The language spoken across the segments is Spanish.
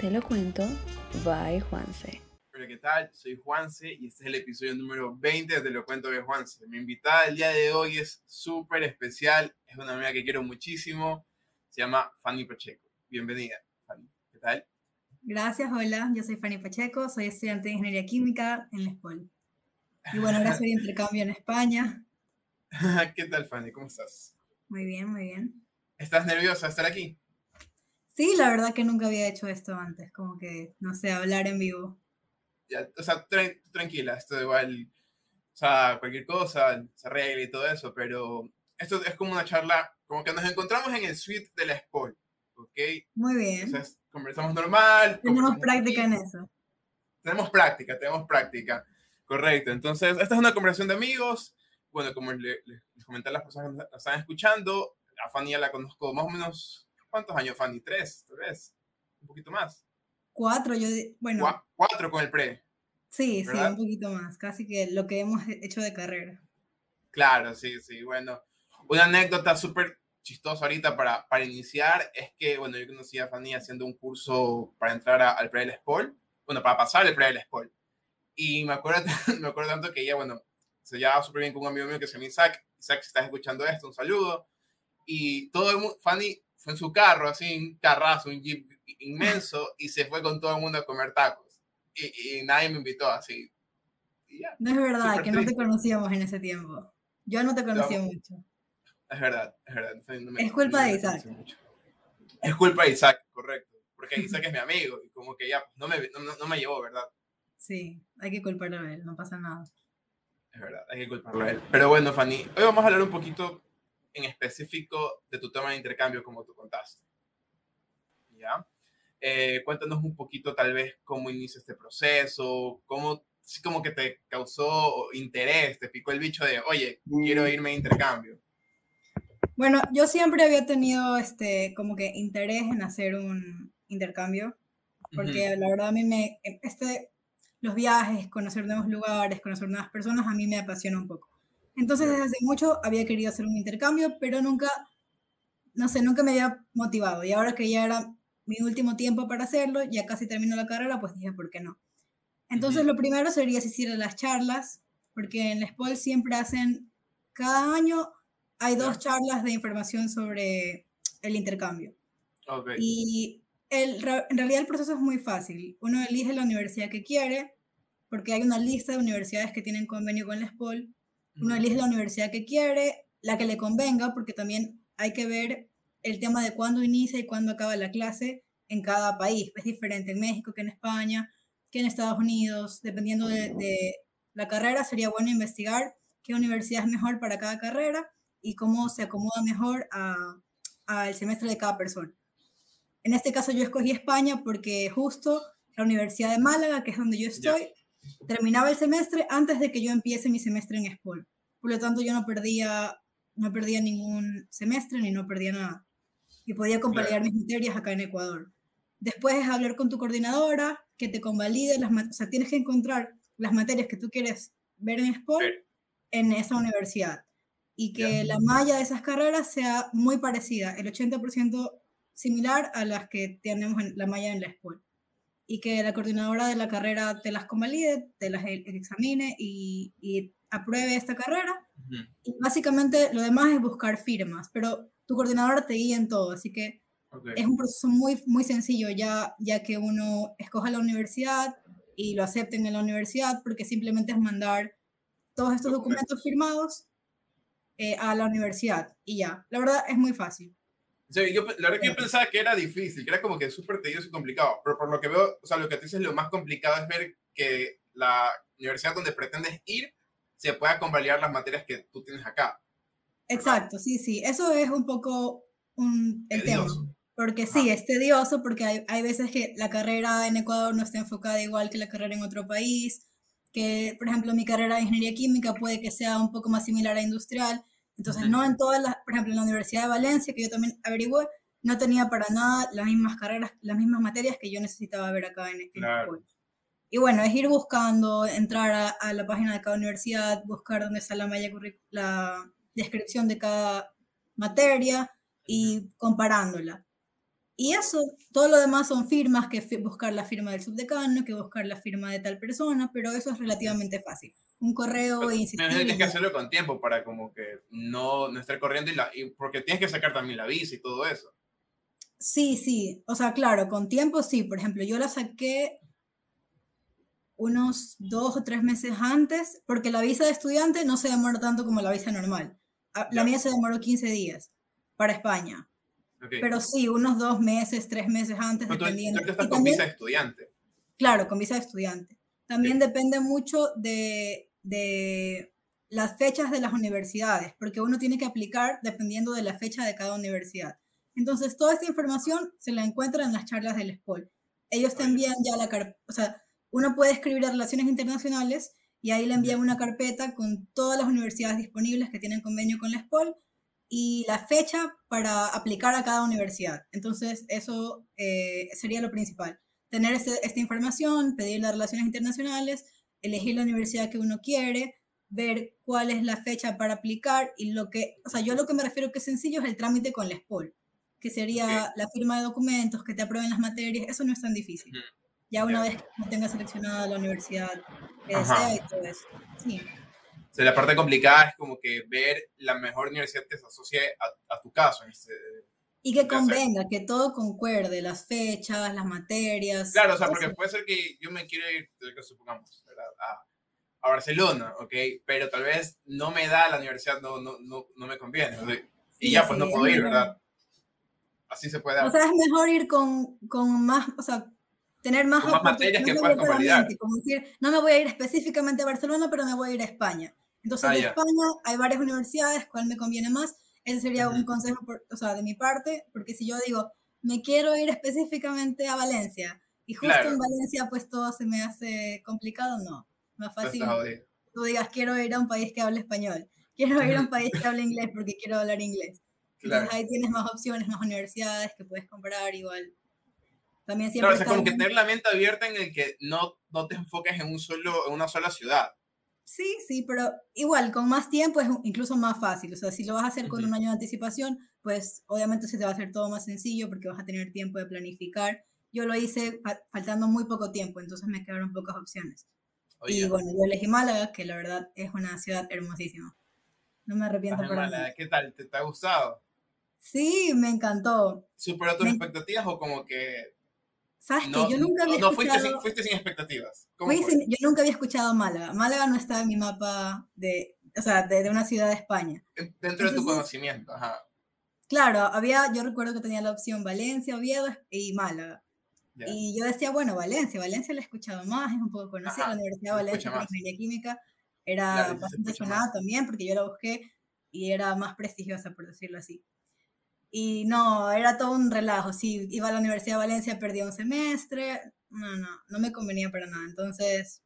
Te lo cuento, bye Juanse. Hola, ¿qué tal? Soy Juanse y este es el episodio número 20 de Te lo cuento de Juanse. Mi invitada el día de hoy es súper especial, es una amiga que quiero muchísimo, se llama Fanny Pacheco. Bienvenida, Fanny. ¿Qué tal? Gracias, hola, yo soy Fanny Pacheco, soy estudiante de Ingeniería Química en la ESPOL. Y bueno, ahora soy de intercambio en España. ¿Qué tal, Fanny? ¿Cómo estás? Muy bien, muy bien. ¿Estás nerviosa de estar aquí? Sí, la verdad que nunca había hecho esto antes, como que, no sé, hablar en vivo. Ya, o sea, tra- tranquila, esto igual, o sea, cualquier cosa se arregla y todo eso, pero esto es como una charla, como que nos encontramos en el suite de la SPOL, ¿ok? Muy bien. Entonces, conversamos normal. Tenemos conversamos práctica en eso. Tenemos práctica, tenemos práctica. Correcto. Entonces, esta es una conversación de amigos. Bueno, como le- le- les comenté a las personas que nos nos están escuchando, a Fanny ya la conozco más o menos, ¿cuántos años, Fanny? ¿Tres? ¿Tal vez? ¿Un poquito más? Cuatro, yo, bueno, Cua- Cuatro con el pre. sí, sí, ¿verdad? un poquito más, casi que lo que hemos he- hecho de carrera. Claro, sí, sí. Bueno, una anécdota súper chistosa ahorita para, para iniciar es que, bueno, yo conocí a Fanny haciendo un curso para entrar a- al pre del SPOL, bueno, para pasar el pre del SPOL. Y me acuerdo, me acuerdo tanto que ella, bueno, se llevaba súper bien con un amigo mío que se llama Isaac. Isaac, si estás escuchando esto, un saludo. Y todo el mundo, Fanny fue en su carro, así, un carrazo, un jeep inmenso, y se fue con todo el mundo a comer tacos. Y, y nadie me invitó así. Y ya, No es verdad que no te triste. conocíamos en ese tiempo. Yo no te conocía No. mucho. es verdad, es verdad. no me- Es culpa no de Isaac. Es culpa de Isaac, correcto. Porque Isaac es mi amigo y como que ya no, me, no me llevó, ¿verdad? Sí, hay que culparlo a él, no pasa nada. Es verdad, hay que culparlo a él. Pero bueno, Fanny, hoy vamos a hablar un poquito en específico de tu tema de intercambio, como tú contaste. ¿Ya? Eh, cuéntanos un poquito, tal vez, cómo inicia este proceso, cómo, sí, como que te causó interés, te picó el bicho de, oye, quiero irme de intercambio. Bueno, yo siempre había tenido este como que interés en hacer un intercambio, porque la verdad a mí me este los viajes, conocer nuevos lugares, conocer nuevas personas a mí me apasiona un poco. Entonces desde hace mucho había querido hacer un intercambio, pero nunca no sé, nunca me había motivado y ahora que ya era mi último tiempo para hacerlo, ya casi termino la carrera, pues dije, ¿por qué no? Entonces lo primero sería asistir a las charlas, porque en la SPOL siempre hacen, cada año hay dos charlas de información sobre el intercambio. Ok. Y el, en realidad el proceso es muy fácil. Uno elige la universidad que quiere, porque hay una lista de universidades que tienen convenio con la SPOL. Uno elige la universidad que quiere, la que le convenga, porque también hay que ver el tema de cuándo inicia y cuándo acaba la clase en cada país. Es diferente en México que en España, que en Estados Unidos. Dependiendo de, de la carrera, sería bueno investigar qué universidad es mejor para cada carrera y cómo se acomoda mejor a- al semestre de cada persona. En este caso yo escogí España porque justo la Universidad de Málaga, que es donde yo estoy, terminaba el semestre antes de que yo empiece mi semestre en SPOL. Por lo tanto, yo no perdía, no perdía ningún semestre ni no perdía nada. Y podía convalidar mis materias acá en Ecuador. Después es hablar con tu coordinadora, que te convalide las ma- O sea, tienes que encontrar las materias que tú quieres ver en SPOL en esa universidad. Y que la malla de esas carreras sea muy parecida, el 80% similar a las que tenemos en la malla en la SPOL y que la coordinadora de la carrera te las convalide, te las e- examine y, y apruebe esta carrera. Y básicamente lo demás es buscar firmas, pero tu coordinadora te guía en todo, así que es un proceso muy, muy sencillo ya, ya que uno escoja la universidad y lo acepten en la universidad, porque simplemente es mandar todos estos documentos firmados eh, a la universidad y ya. La verdad es muy fácil. O sea, yo, la verdad que yo pensaba que era difícil, que era como que súper tedioso y complicado, pero por lo que veo, o sea, lo que te dices lo más complicado es ver que la universidad donde pretendes ir se pueda convalidar las materias que tú tienes acá. Exacto, sí, sí. Eso es un poco un, el tema. Tedioso. Porque sí, es tedioso porque hay, hay veces que la carrera en Ecuador no está enfocada igual que la carrera en otro país, que por ejemplo mi carrera de ingeniería química puede que sea un poco más similar a industrial, entonces no en todas las, por ejemplo en la Universidad de Valencia, que yo también averigüé, no tenía para nada las mismas carreras, las mismas materias que yo necesitaba ver acá en, en Claro. Ecuador. Y bueno, es ir buscando, entrar a, a la página de cada universidad, buscar dónde está la malla la descripción de cada materia y comparándola. Y eso, todo lo demás son firmas, que buscar la firma del subdecano, que buscar la firma de tal persona, pero eso es relativamente fácil. Un correo e Tienes que hacerlo con tiempo para como que no, no estar corriendo y, la, y porque tienes que sacar también la visa y todo eso. Sí, sí, o sea, claro, con tiempo sí. Por ejemplo, yo la saqué unos dos o tres meses antes, porque la visa de estudiante no se demora tanto como la visa normal. Ah, la mía se demoró 15 días para España. Pero sí, unos dos meses, tres meses antes, dependiendo. Tú, estás con visa de estudiante. Claro, con visa de estudiante. También depende mucho de, de las fechas de las universidades, porque uno tiene que aplicar dependiendo de la fecha de cada universidad. Entonces, toda esta información se la encuentra en las charlas del SPOL. Ellos te envían ya la carpeta, o sea, uno puede escribir a Relaciones Internacionales y ahí le envían una carpeta con todas las universidades disponibles que tienen convenio con la SPOL y la fecha para aplicar a cada universidad. Entonces, eso eh, sería lo principal. Tener este, esta información, pedir las relaciones internacionales, elegir la universidad que uno quiere, ver cuál es la fecha para aplicar y lo que, o sea, yo lo que me refiero que es sencillo es el trámite con la SPOL, que sería la firma de documentos, que te aprueben las materias, eso no es tan difícil. Ya una vez que tenga seleccionada la universidad que desea y todo eso. Sí la parte complicada es como que ver la mejor universidad que se asocie a, tu caso. Este, y que convenga, que todo concuerde, las fechas, las materias. Claro, o sea, porque puede ser que yo me quiera ir, supongamos, a, a, Barcelona, ¿ok? Pero tal vez no me da la universidad, no, no, no, no me conviene. y ya, pues no puedo ir, ¿verdad? Así se puede dar. O sea, es mejor ir con, con más, o sea, tener más, más materias que puedas convalidar. Como decir, no me voy a ir específicamente a Barcelona, pero me voy a ir a España. Entonces, ah, en España hay varias universidades, ¿cuál me conviene más? Ese sería un consejo, o sea, de mi parte, porque si yo digo, me quiero ir específicamente a Valencia, y justo en Valencia pues todo se me hace complicado, no. Más fácil. Tú digas, quiero ir a un país que hable español, quiero ir a un país que hable inglés porque quiero hablar inglés. Entonces ahí tienes más opciones, más universidades que puedes comprar igual. También siempre claro, o sea, como que tener la mente abierta en el que no, no te enfoques en, un solo, en una sola ciudad. Sí, sí, pero igual, con más tiempo es incluso más fácil. O sea, si lo vas a hacer con un año de anticipación, pues obviamente se te va a hacer todo más sencillo porque vas a tener tiempo de planificar. Yo lo hice faltando muy poco tiempo, entonces me quedaron pocas opciones. y bueno, yo elegí Málaga, que la verdad es una ciudad hermosísima. No me arrepiento para nada. ¿Qué tal? ¿Te, ¿Te, ha gustado? Sí, me encantó. ¿Superó tus expectativas o como que ¿Sabes no, Yo nunca había no, fuiste, sin, fuiste sin expectativas. yo nunca había escuchado Málaga. Málaga no estaba en mi mapa de, o sea, de, una ciudad de España. Dentro de tu conocimiento, ajá. Claro, había, yo recuerdo que tenía la opción Valencia, Oviedo y Málaga. Y yo decía, bueno, Valencia, Valencia la he escuchado más, es un poco conocida, la Universidad de Valencia de Ingeniería Química era bastante sonada también porque yo la busqué y era más prestigiosa, por decirlo así. Y no, era todo un relajo. Si iba a la Universidad de Valencia, perdía un semestre. No, no, no me convenía para nada. Entonces,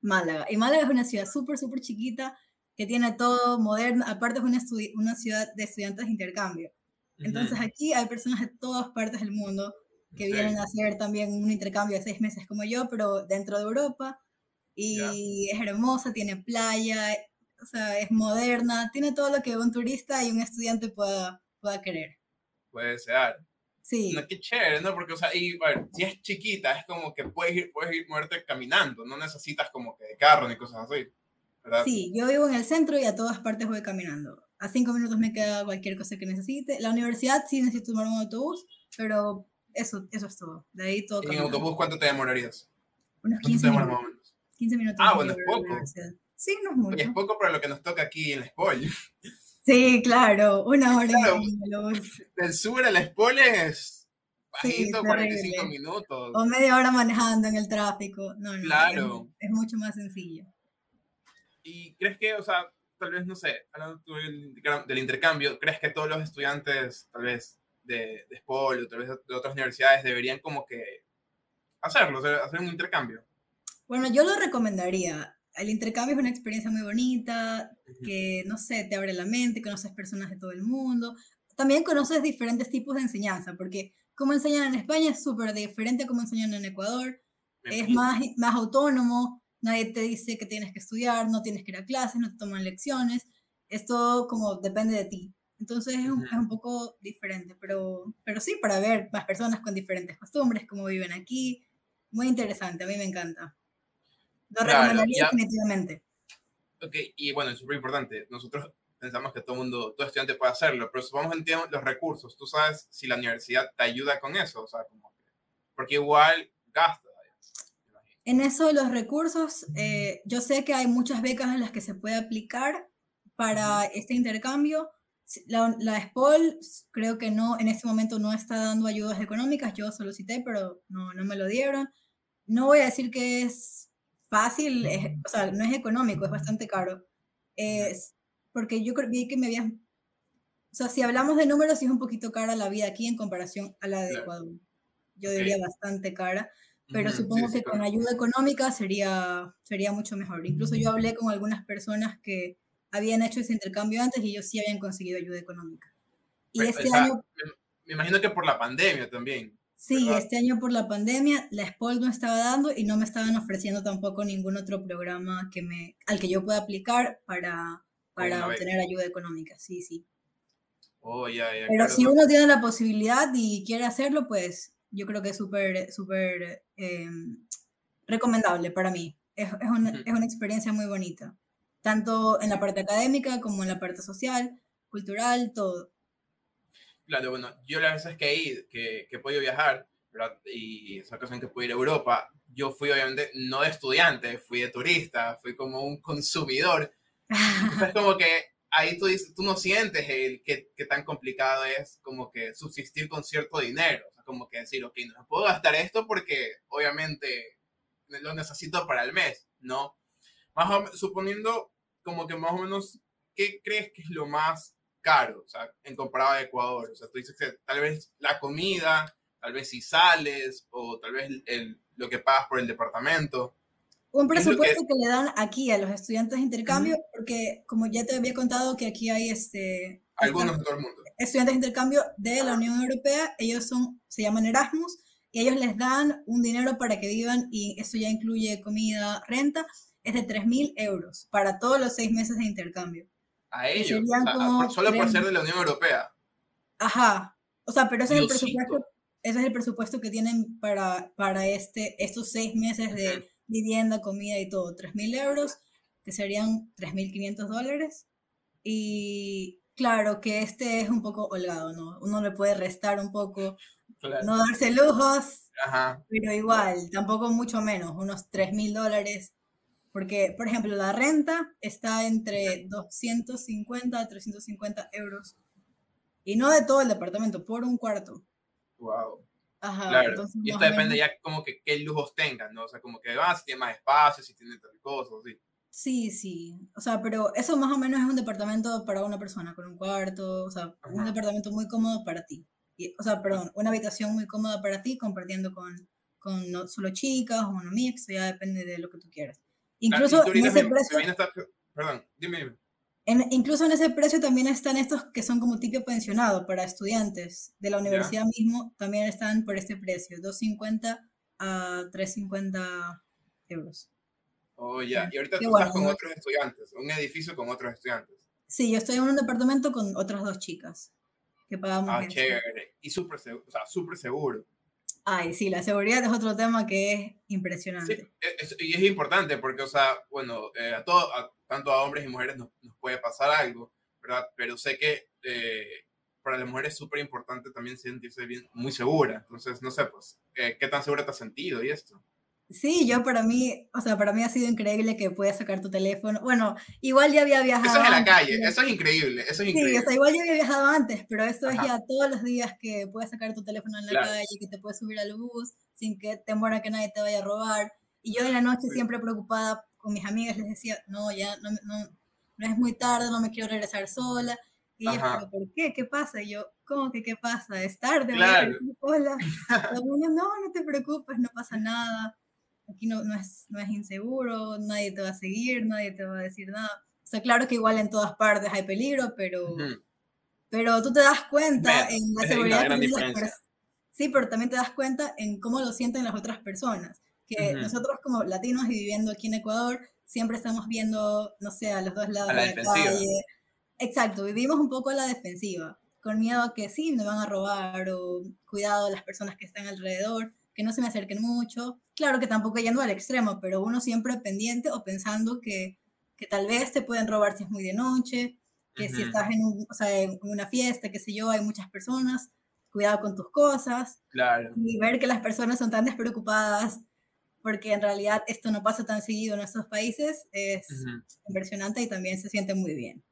Málaga. Y Málaga es una ciudad súper, súper chiquita que tiene todo moderno. Aparte es una, una ciudad de estudiantes de intercambio. Entonces aquí hay personas de todas partes del mundo que vienen a hacer también un intercambio de seis meses como yo, pero dentro de Europa. Y es hermosa, tiene playa, o sea, es moderna, tiene todo lo que un turista y un estudiante pueda, pueda querer. Puede ser. Sí. No, qué chévere, ¿no? Porque, o sea, y, ver, si es chiquita, es como que puedes ir, puedes ir moverte caminando, no necesitas como que de carro ni cosas así, ¿verdad? Sí, yo vivo en el centro y a todas partes voy caminando. A cinco minutos me queda cualquier cosa que necesite. La universidad sí necesito tomar un autobús, pero eso, eso es todo. De ahí todo. ¿Y en autobús cuánto te demorarías? Unos 15 minutos. 15 minutos. Ah, bueno, es poco. Sí, no es mucho. Y es poco para lo que nos toca aquí en el spoil. Sí, claro, una hora claro, Del sur al Espole es bajito, 45 minutos. O media hora manejando en el tráfico. No, no, claro. Es, es, mucho más sencillo. ¿Y crees que, o sea, tal vez, no sé, hablando del intercambio, ¿crees que todos los estudiantes, tal vez, de, de SPOL tal vez de otras universidades deberían como que hacerlo, hacer un intercambio? Bueno, yo lo recomendaría el intercambio es una experiencia muy bonita, que, no sé, te abre la mente, conoces personas de todo el mundo. También conoces diferentes tipos de enseñanza, porque como enseñan en España es súper diferente a como enseñan en Ecuador. Es más, más autónomo, nadie te dice que tienes que estudiar, no tienes que ir a clases, no te toman lecciones. Esto como depende de ti. Entonces es un, es un poco diferente, pero, pero sí, para ver más personas con diferentes costumbres, cómo viven aquí. Muy interesante, a mí me encanta. Lo Claro, recomendaría definitivamente. Ok, y bueno, es súper importante. Nosotros pensamos que todo mundo, todo estudiante puede hacerlo, pero supongamos que los recursos. ¿Tú sabes si la universidad te ayuda con eso? O sea, como que- porque igual gasta. En eso de los recursos, eh, yo sé que hay muchas becas en las que se puede aplicar para este intercambio. La, la creo que no, en este momento no está dando ayudas económicas. Yo solicité, pero no, no me lo dieron. No voy a decir que es fácil, es- o sea, no es económico, es bastante caro. Es porque yo vi que me habías... O sea, si hablamos de números, sí es un poquito cara la vida aquí en comparación a la de Claro. Ecuador. Yo diría bastante cara pero supongo sí, que sí, con claro. ayuda económica sería, sería mucho mejor. Incluso yo hablé con algunas personas que habían hecho ese intercambio antes y ellos sí habían conseguido ayuda económica. Y Pero, este o sea, año, me, me imagino que por la pandemia también. sí, ¿verdad? este año por la pandemia, la SPOL no estaba dando y no me estaban ofreciendo tampoco ningún otro programa que me, al que yo pueda aplicar para, para obtener ayuda económica. Sí, sí. Oh, ya, ya. Pero claro, si no- uno tiene la posibilidad y quiere hacerlo, pues yo creo que es súper, súper eh, recomendable para mí. Es, es una, Ujú. es una experiencia muy bonita, tanto en la parte académica como en la parte social, cultural, todo. Claro, bueno, yo las veces que he ido, que, que he podido viajar, ¿verdad? y esa ocasión que pude ir a Europa, yo fui obviamente no de estudiante, fui de turista, fui como un consumidor. Es como que ahí tú, dices, tú no sientes el que, que tan complicado es como que subsistir con cierto dinero. O sea, como que decir, ok, no puedo gastar esto porque obviamente lo necesito para el mes, ¿no? Más o, suponiendo como que más o menos, ¿qué crees que es lo más caro, o sea, en comparado a Ecuador? O sea, tú dices que tal vez la comida, tal vez si sales, o tal vez el, lo que pagas por el departamento. Un ¿Qué es lo que- presupuesto que... le dan aquí a los estudiantes de intercambio, porque como ya te había contado que aquí hay este, Algunos de todo el mundo. estudiantes de intercambio de la Unión Europea, ellos son, se llaman Erasmus, y ellos les dan un dinero para que vivan, y eso ya incluye comida, renta, es de 3.000 euros para todos los seis meses de intercambio. A ellos, o sea, por- solo por ser de la Unión Europea. Ajá, o sea, pero ese es el presupuesto, ese es el presupuesto que tienen para, para este, estos seis meses de vivienda, comida y todo, 3.000 euros, que serían 3.500 dólares. Y claro que este es un poco holgado, ¿no? Uno le puede restar un poco, Claro. no darse lujos, Ajá. pero igual, tampoco mucho menos, unos 3.000 dólares. Porque, por ejemplo, la renta está entre 250 a 350 euros. Y no de todo el departamento, por un cuarto. Wow. Ajá. Claro. entonces, y esto depende menos- ya como que qué lujos tengan, ¿no? O sea, como que, ah, si tiene más espacio, si tiene tal cosa, así. Sí, sí. O sea, pero eso más o menos es un departamento para una persona, con un cuarto, o sea, un Ajá. departamento muy cómodo para ti. Y, o sea, perdón, una habitación muy cómoda para ti, compartiendo con, con no solo chicas o no mix, ya depende de lo que tú quieras. Incluso en ese precio, esta- Perdón, dime, dime. en- incluso en ese precio también están estos que son como tipo pensionado para estudiantes de la universidad mismo, también están por este precio, 250 a 350 euros. Oh, ya. Y ahorita Qué tú bueno, estás con ¿no? otros estudiantes, un edificio con otros estudiantes. Sí, yo estoy en un departamento con otras dos chicas que pagamos. Ah, eso. chévere. Y súper seguro, o sea, súper seguro. Ay, sí, la seguridad es otro tema que es Sí, impresionante. es- y es importante porque, o sea, bueno, eh, a todo, a- tanto a hombres y mujeres nos, nos puede pasar algo, ¿verdad? Pero sé que eh, para las mujeres es súper importante también sentirse bien, muy segura. Entonces, no sé, pues, eh, ¿qué tan segura te has sentido y esto? Sí, yo para mí, o sea, para mí ha sido increíble que puedas sacar tu teléfono. Bueno, igual ya había viajado. Eso es en la calle, eso es increíble, eso es Sí, increíble. o sea, igual ya había viajado antes, pero esto es Ajá. ya todos los días que puedes sacar tu teléfono en la Claro. calle, que te puedes subir al bus sin que temora que nadie te vaya a robar. Y yo en la noche Sí. siempre preocupada con mis amigas les decía, no, ya no, no, no es muy tarde, no me quiero regresar sola. Y ellas, Ajá. "¿Pero ¿por qué? ¿Qué pasa? Y yo, ¿cómo que qué pasa? ¿Es tarde? Claro. sola". No, no te preocupes, no pasa nada. Aquí no, no, es, no es inseguro, nadie te va a seguir, nadie te va a decir nada. O sea, claro que igual en todas partes hay peligro, pero, Ujú. pero tú te das cuenta Menos, en la seguridad gran diferencia. Sí, pero también te das cuenta en cómo lo sienten las otras personas. Que Ujú. nosotros como latinos y viviendo aquí en Ecuador, siempre estamos viendo, no sé, a los dos lados A la de la defensiva. calle. exacto, vivimos un poco a la defensiva, con miedo a que sí, me van a robar o cuidado a las personas que están alrededor, que no se me acerquen mucho. Claro que tampoco yendo al extremo, pero uno siempre pendiente o pensando que, que tal vez te pueden robar si es muy de noche, que si estás en, un, o sea, en una fiesta, qué sé yo, hay muchas personas, cuidado con tus cosas. Claro. Y ver que las personas son tan despreocupadas porque en realidad esto no pasa tan seguido en nuestros países, es impresionante y también se siente muy bien.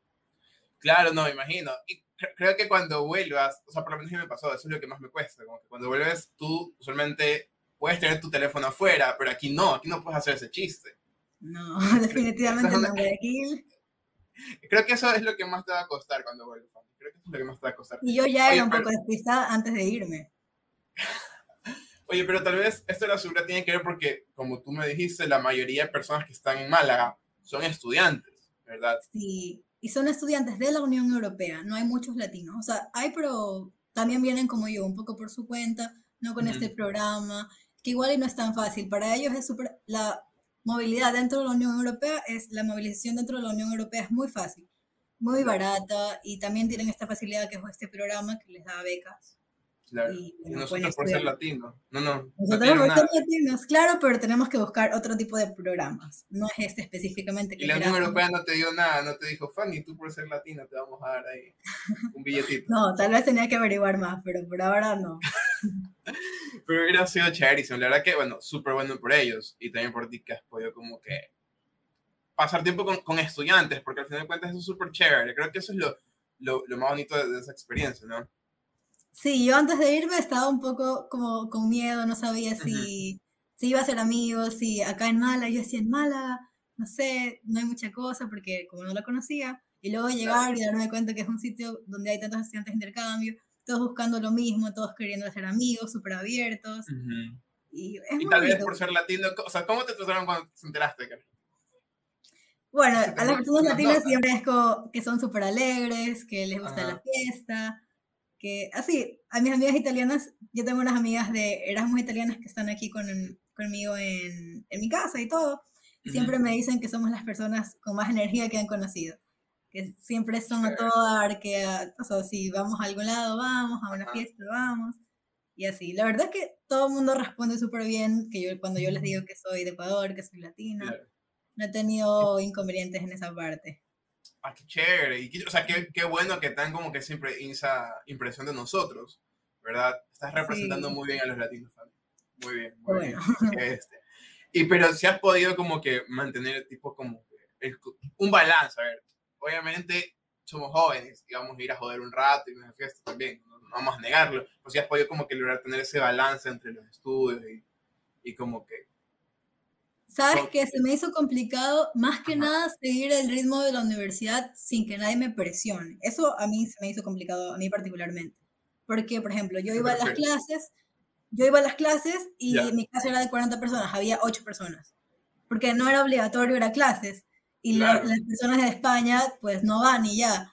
Claro, no, me imagino. Y creo que cuando vuelvas, o sea, por lo menos a mí me pasó, eso es lo que más me cuesta, como que cuando vuelves tú usualmente puedes tener tu teléfono afuera, pero aquí no, aquí no puedes hacer ese chiste. No, definitivamente no, aquí. Creo que eso es lo que más te va a costar cuando vuelvas. Creo que eso es lo que más te va a costar. Y yo ya era un poco despistada antes de irme. Oye, pero tal vez esto de la seguridad tiene que ver porque, como tú me dijiste, la mayoría de personas que están en Málaga son estudiantes, ¿verdad? Sí, y son estudiantes de la Unión Europea, no hay muchos latinos. O sea, hay, pero también vienen como yo, un poco por su cuenta, no con este programa, que igual y no es tan fácil. Para ellos es súper, la movilidad dentro de la Unión Europea es, la movilización dentro de la Unión Europea es muy fácil, muy barata, y también tienen esta facilidad que es este programa que les da becas Claro. Y, nosotros por ser latinos. No, no. Nosotros por ser latinos, claro, pero tenemos que buscar otro tipo de programas. No es este específicamente. Que y la Unión Europea no te dio nada, no te dijo, Fanny, tú por ser latina te vamos a dar ahí un billetito. no, tal vez tenía que averiguar más, pero por ahora no. pero hubiera sido chéverísimo. La verdad que, bueno, súper bueno por ellos y también por ti que has podido como que pasar tiempo con, con estudiantes, porque al final de cuentas eso es súper chévere. Creo que eso es lo, lo, lo más bonito de, de esa experiencia, ¿no? Sí, yo antes de irme estaba un poco como con miedo, no sabía si, si iba a ser amigos, si acá en Mala, yo decía en Mala, no sé, no hay mucha cosa porque como no la conocía, y luego llegar y darme cuenta que es un sitio donde hay tantos estudiantes de intercambio, todos buscando lo mismo, todos queriendo ser amigos, súper abiertos. Y, tal vez por ser latino, o sea, ¿cómo te trataron cuando te enteraste? Bueno, a las personas latinas siempre es como que son súper alegres, que les gusta la fiesta, que así, a mis amigas italianas, yo tengo unas amigas de Erasmus italianas que están aquí con, conmigo en, en, mi casa y todo, y siempre me dicen que somos las personas con más energía que han conocido, que siempre son a todo dar, que, o sea, si vamos a algún lado, vamos, a una fiesta, vamos, y así. La verdad es que todo el mundo responde súper bien, que yo cuando yo les digo que soy de Ecuador, que soy latina, no he tenido inconvenientes en esa parte ah, qué chévere, y o sea, qué, qué, bueno que están como que siempre esa impresión de nosotros, ¿verdad? Estás representando muy bien a los latinos, Muy bien, muy bien. Este, y pero si has podido como que mantener tipo como un balance, a ver, obviamente somos jóvenes y vamos a ir a joder un rato y una fiesta también, no, vamos a negarlo, pero si has podido como que lograr tener ese balance entre los estudios y, y como que ¿Sabes que Se me hizo complicado más que nada seguir el ritmo de la universidad sin que nadie me presione. Eso a mí se me hizo complicado, a mí particularmente. Porque, por ejemplo, yo iba a las clases, yo iba a las clases y mi clase era de 40 personas, había 8 personas. Porque no era obligatorio ir a clases. Y las personas de España, pues no van y ya.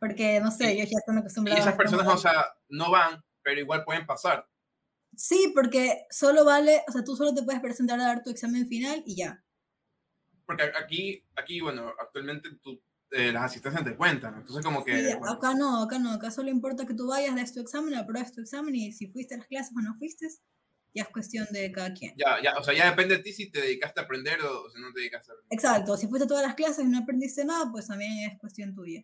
Porque, no sé, ellos ya están acostumbrados. Y esas personas, o sea, no van, pero igual pueden pasar. Sí, porque solo vale, o sea, tú solo te puedes presentar a dar tu examen final y ya. Porque aquí, aquí bueno, actualmente tú, eh, las asistencias te cuentan, entonces como que... acá no, acá no, acá solo importa que tú vayas, des tu examen, apruebes tu examen y si fuiste a las clases o no fuiste, ya es cuestión de cada quien. Ya, ya, o sea, ya depende de ti si te dedicaste a aprender o, si no te dedicaste a aprender. Exacto, si fuiste a todas las clases y no aprendiste nada, pues también es cuestión tuya.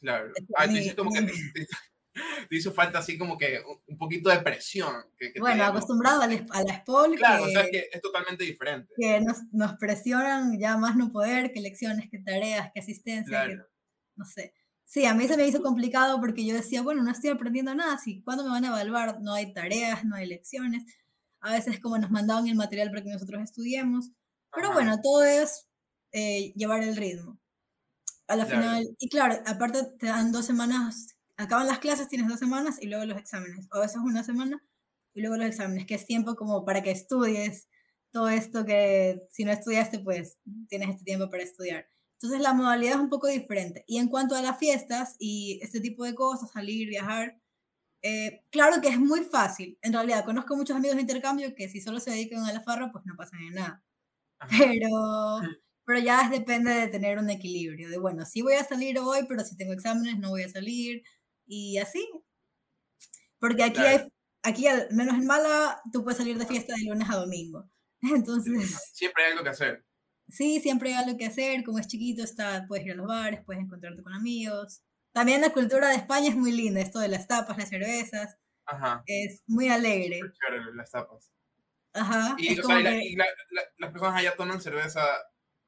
Claro. Ah, tú dices como que te hizo falta así como que un poquito de presión. Que, bueno, acostumbrado a la, a SPOL. Claro, o sea que es totalmente diferente. Que nos, nos, presionan ya más no poder, que lecciones, que tareas, que asistencia, no sé. Sí, a mí se me hizo complicado porque yo decía, bueno, no estoy aprendiendo nada, si cuando me van a evaluar no hay tareas, no hay lecciones. A veces como nos mandaban el material para que nosotros estudiemos. Pero bueno, todo es eh, llevar el ritmo. A la final, y claro, aparte te dan dos semanas acaban las clases, tienes dos semanas y luego los exámenes, o a veces una semana y luego los exámenes, que es tiempo como para que estudies todo esto que si no estudiaste, pues tienes este tiempo para estudiar. Entonces la modalidad es un poco diferente. Y en cuanto a las fiestas y este tipo de cosas, salir, viajar, eh, claro que es muy fácil. En realidad, conozco muchos amigos de intercambio que si solo se dedican a la farra, pues no pasan en nada. Pero pero ya depende de tener un equilibrio, de bueno, sí voy a salir hoy, pero si tengo exámenes no voy a salir, y así. Porque aquí Claro. hay, aquí al menos en Málaga, tú puedes salir de fiesta de lunes a domingo. Entonces, Siempre hay algo que hacer. sí, siempre hay algo que hacer, como es chiquito, está, puedes ir a los bares, puedes encontrarte con amigos. También la cultura de España es muy linda, esto de las tapas, las cervezas, Ajá. es muy alegre. Chévere las tapas. Ajá, Y, o sea, y la- que- y la- la- las personas allá toman cerveza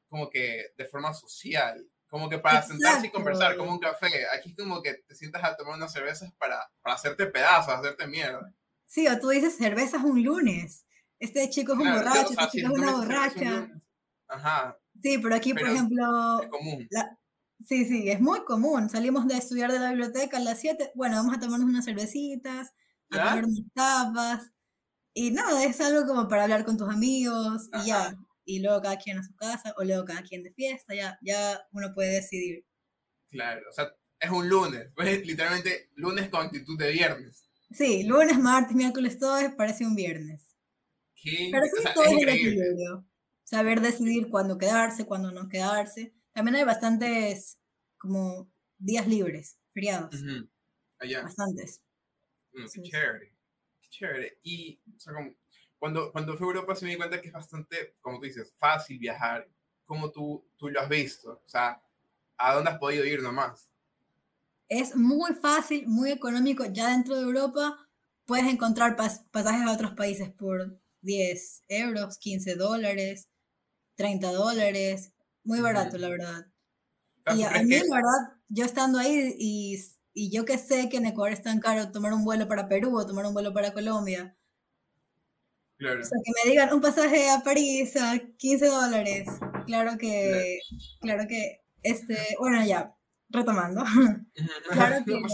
como que de forma social, como que para sentarse y conversar, Exacto. como un café. Aquí como que te sientas a tomar unas cervezas para, para hacerte pedazos, hacerte mierda. Sí, o tú dices cervezas un lunes. Este chico es un Claro, borracho, o sea, este si chica es una un borracha. Ajá, Sí, pero aquí, por Pero- ejemplo, es común. sí, sí, es muy común. Salimos de estudiar de la biblioteca a las 7, bueno, vamos a tomarnos unas cervecitas, a ¿Ya? comer unas tapas. Y nada, es algo como para hablar con tus amigos y ya. Y luego cada quien a su casa, o luego cada quien de fiesta, ya, ya uno puede decidir. Claro, o sea, es un lunes, pues, literalmente lunes con actitud de viernes. Sí, lunes, martes, miércoles, todo es, parece un viernes. Qué- Pero o sí, sea, todo es equilibrio. Saber decidir cuándo quedarse, cuándo no quedarse. También hay bastantes como días libres, feriados, Ujú, Allá. bastantes. Mm, qué sí. chévere. Qué chévere. Y o sea, como, cuando, cuando fui a Europa se me di cuenta que es bastante, como tú dices, fácil viajar. Como tú, tú lo has visto. O sea, ¿a dónde has podido ir nomás? Es muy fácil, muy económico. Ya dentro de Europa puedes encontrar pas- pasajes a otros países por 10 euros, 15 dólares, 30 dólares. Muy barato, la verdad. Y ¿tú a, mí, que- la verdad, yo estando ahí y, y yo que sé que en Ecuador es tan caro tomar un vuelo para Perú o tomar un vuelo para Colombia, Claro. O sea, que me digan un pasaje a París a 15 dólares. Claro que, claro que, este, bueno, ya, retomando. Claro que No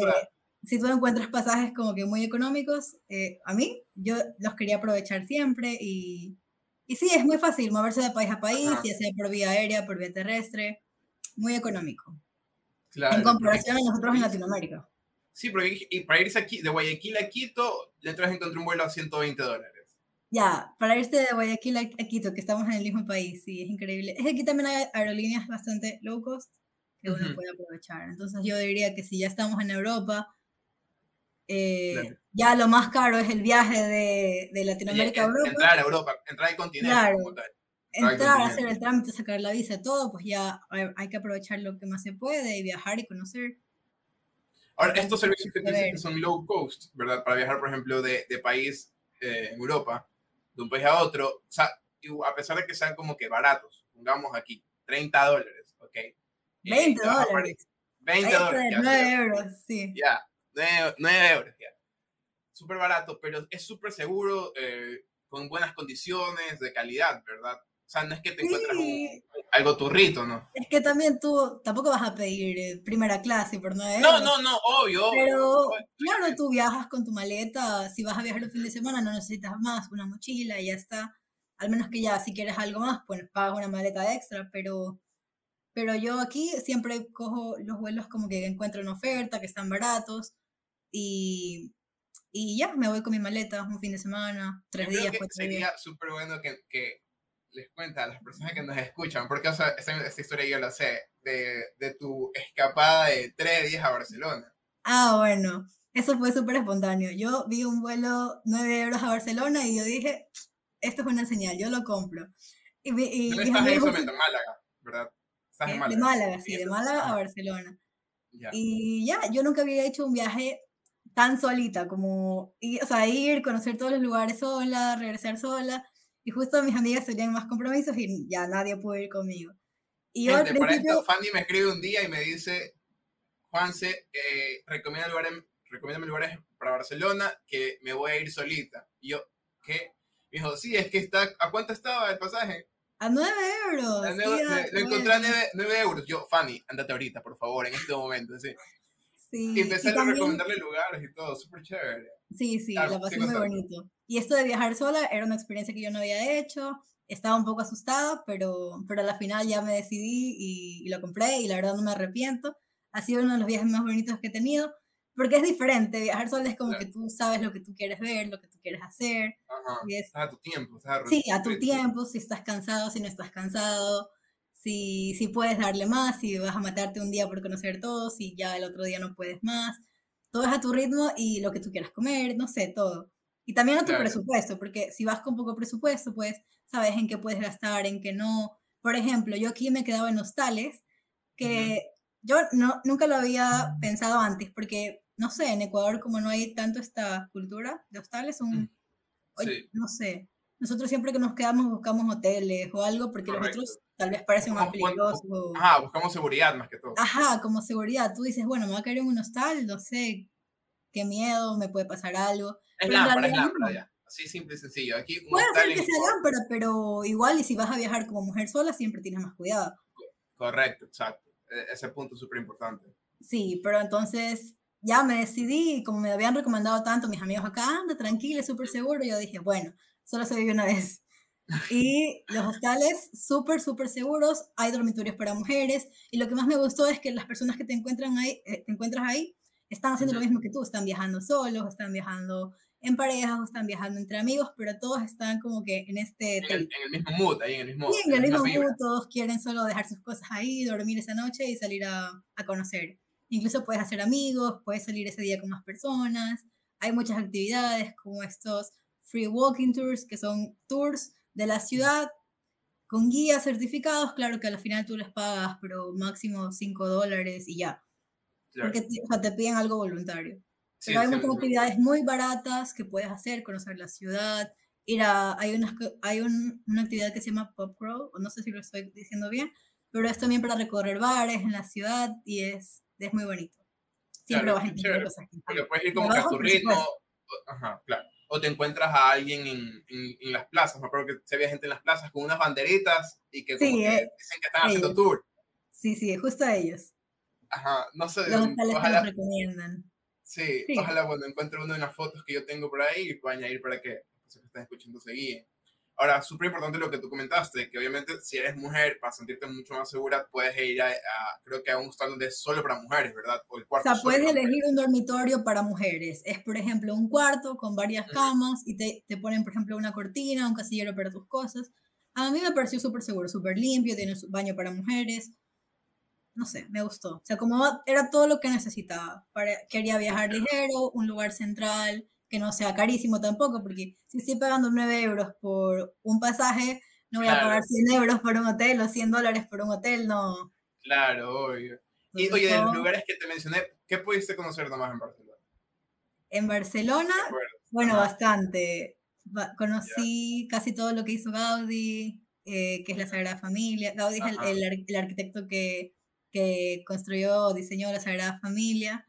si tú encuentras pasajes como que muy económicos, eh, a mí, yo los quería aprovechar siempre y, y sí, es muy fácil moverse de país a país, Ajá. ya sea por vía aérea, por vía terrestre, muy económico. Claro, en porque- comparación a nosotros en Latinoamérica. Sí, porque y para irse aquí, de Guayaquil a Quito, le a encontrar un vuelo a 120 dólares. Ya, para irse de Guayaquil a Quito, que estamos en el mismo país, sí, es increíble. Es que aquí también hay aerolíneas bastante low cost que uno Ujú. puede aprovechar. Entonces yo diría que si ya estamos en Europa, eh, Claro. ya lo más caro es el viaje de, de Latinoamérica a Europa. Entrar a Europa, entrar al continente Claro. como tal. Entrar, continente. hacer el trámite, sacar la visa, todo, pues ya hay, hay que aprovechar lo que más se puede y viajar y conocer. Ahora, estos servicios que ver. que son low cost, ¿verdad? Para viajar, por ejemplo, de, de país eh, en Europa, de un país a otro, o sea, a pesar de que sean como que baratos, pongamos aquí, 30 dólares, ¿ok? Eh, 20 te vas a París, dólares. 20 Ahí dólares. de ya, 9 ya, euros, sí. Ya, 9, 9 euros, ya. Súper barato, pero es súper seguro, eh, con buenas condiciones de calidad, ¿verdad? Sea, no es que te encuentras un- Sí, algo turrito, ¿no? es que también tú tampoco vas a pedir eh, primera clase por 9 No, euros. no, no, obvio. obvio, Pero obvio. claro, tú viajas con tu maleta, si vas a viajar el fin de semana no necesitas más, una mochila y ya está. Al menos que ya si quieres algo más, pues pagas una maleta extra, pero, pero yo aquí siempre cojo los vuelos como que encuentro en oferta, que están baratos y, y ya, me voy con mi maleta un fin de semana, tres Yo creo días, que cuatro días. sería súper bueno que, que les cuenta a las personas que nos escuchan, porque o sea, esta, esta historia yo la sé, de, de tu escapada de tres días a Barcelona. Ah, bueno, eso fue súper espontáneo. Yo vi un vuelo 9 euros a Barcelona y yo dije, esto es una señal, yo lo compro. Y, y ¿Dónde mis estás amigos-? En Málaga, ¿verdad? Estás en eh, Málaga. de Málaga, sí, de Málaga a Barcelona. ya. Y ya, yo nunca había hecho un viaje tan solita, como, y, o sea, ir, conocer todos los lugares sola, regresar sola. Y justo mis amigas tenían más compromisos y ya nadie pudo ir conmigo. Y yo al Gente, para principio, esto, Fanny me escribe un día y me dice, Juanse, eh, recomienda lugares, recomiéndame lugares para Barcelona que me voy a ir solita. Y yo, ¿qué? Me dijo, sí, es que está, ¿a cuánto estaba el pasaje? a 9 euros. A sí, nueve- a- lo encontré a bueno, 9, euros. Yo, Fanny, andate ahorita, por favor, en este momento. Sí. sí, Y empecé y a también- recomendarle lugares y todo, súper chévere. Sí, sí, la pasé muy bonito. Y esto de viajar sola era una experiencia que yo no había hecho. Estaba un poco asustada, pero, pero a la final ya me decidí y, y lo compré y la verdad no me arrepiento. Ha sido uno de los viajes más bonitos que he tenido, porque es diferente. Viajar sola es como Claro. que tú sabes lo que tú quieres ver, lo que tú quieres hacer. Ajá. Y es- a tu tiempo. Sí, a tu tiempo, si estás cansado, si no estás cansado, si, si puedes darle más, si vas a matarte un día por conocer todos, si ya el otro día no puedes más. Todo es a tu ritmo y lo que tú quieras comer, no sé, todo. Y también a tu Claro. presupuesto, porque si vas con poco presupuesto, pues sabes en qué puedes gastar, en qué no. Por ejemplo, yo aquí me quedaba en hostales, que yo no, nunca lo había pensado antes, porque, no sé, en Ecuador como no hay tanto esta cultura de hostales, un, Mm, Sí. no sé, nosotros siempre que nos quedamos buscamos hoteles o algo, porque Correcto. los otros tal vez parecen más peligrosos. Ajá, buscamos seguridad más que todo. Ajá, como seguridad. Tú dices, bueno, me voy a caer en un hostal, no sé, qué miedo, me puede pasar algo. Es pero lámpara, es lámpara ya. Así simple y sencillo. Aquí un Puede ser que sea lámpara, pero igual, y si vas a viajar como mujer sola, siempre tienes más cuidado. Correcto, exacto. E- Ese punto es súper importante. Sí, pero entonces ya me decidí, como me habían recomendado tanto mis amigos acá, anda tranquila, es súper seguro, yo dije, bueno, solo se vive una vez. Y los hostales súper, súper seguros, hay dormitorios para mujeres, y lo que más me gustó es que las personas que te encuentran ahí, eh, te encuentras ahí están haciendo lo mismo que tú, están viajando solos, están viajando en parejas, o están viajando entre amigos, pero todos están como que en este... En el, en el mismo mood, ahí en el mismo. Sí, en en el mismo mood, todos quieren solo dejar sus cosas ahí, dormir esa noche y salir a, a conocer. Incluso puedes hacer amigos, puedes salir ese día con más personas. Hay muchas actividades como estos free walking tours, que son tours de la ciudad con guías certificados. Claro que al final tú les pagas, pero máximo 5 dólares y ya. Claro. Porque te, o sea, te piden algo voluntario. Sí, Pero hay muchas actividades muy baratas que puedes hacer, conocer la ciudad, ir a, hay, que- hay un- una actividad que se llama Pop Crawl, o no sé si lo estoy diciendo bien, pero es también para recorrer bares en la ciudad y es, es muy bonito. Siempre Claro, vas a chévere, cosas Porque puedes ir como que a tu ritmo. Ajá, claro. O te encuentras a alguien en, en, en las plazas. Me acuerdo que se había gente en las plazas con unas banderitas y que, como que eh, dicen que están haciendo tour. Sí, sí, justo a ellos. Ajá, no sé. Los ojalá, recomiendan. sí, sí. ojalá cuando encuentre una de las fotos que yo tengo por ahí y pueda añadir para que los que están escuchando se guíen. Ahora, súper importante lo que tú comentaste, que obviamente si eres mujer, para sentirte mucho más segura, puedes ir a, a- creo que a un hostal donde es solo para mujeres, ¿verdad? O el O cuarto sea, solo puedes elegir un dormitorio para mujeres. Es, por ejemplo, un cuarto con varias camas y te, te ponen, por ejemplo, una cortina, un casillero para tus cosas. A mí me pareció súper seguro, súper limpio, tiene su baño para mujeres. No sé, me gustó. O sea, como era todo lo que necesitaba. Para, quería viajar ligero, un lugar central, que no sea carísimo tampoco, porque si estoy pagando 9 euros por un pasaje, no voy a Claro. pagar 100 euros por un hotel o 100 dólares por un hotel, no. Claro, obvio. Y oye, de los lugares que te mencioné, ¿qué pudiste conocer nomás en Barcelona? en Barcelona. Bueno, Ajá. bastante. Ba- Conocí casi todo lo que hizo Gaudí, eh, que es la Sagrada Familia. Gaudí es el, Ajá. el el arquitecto que, que construyó, diseñó la Sagrada Familia.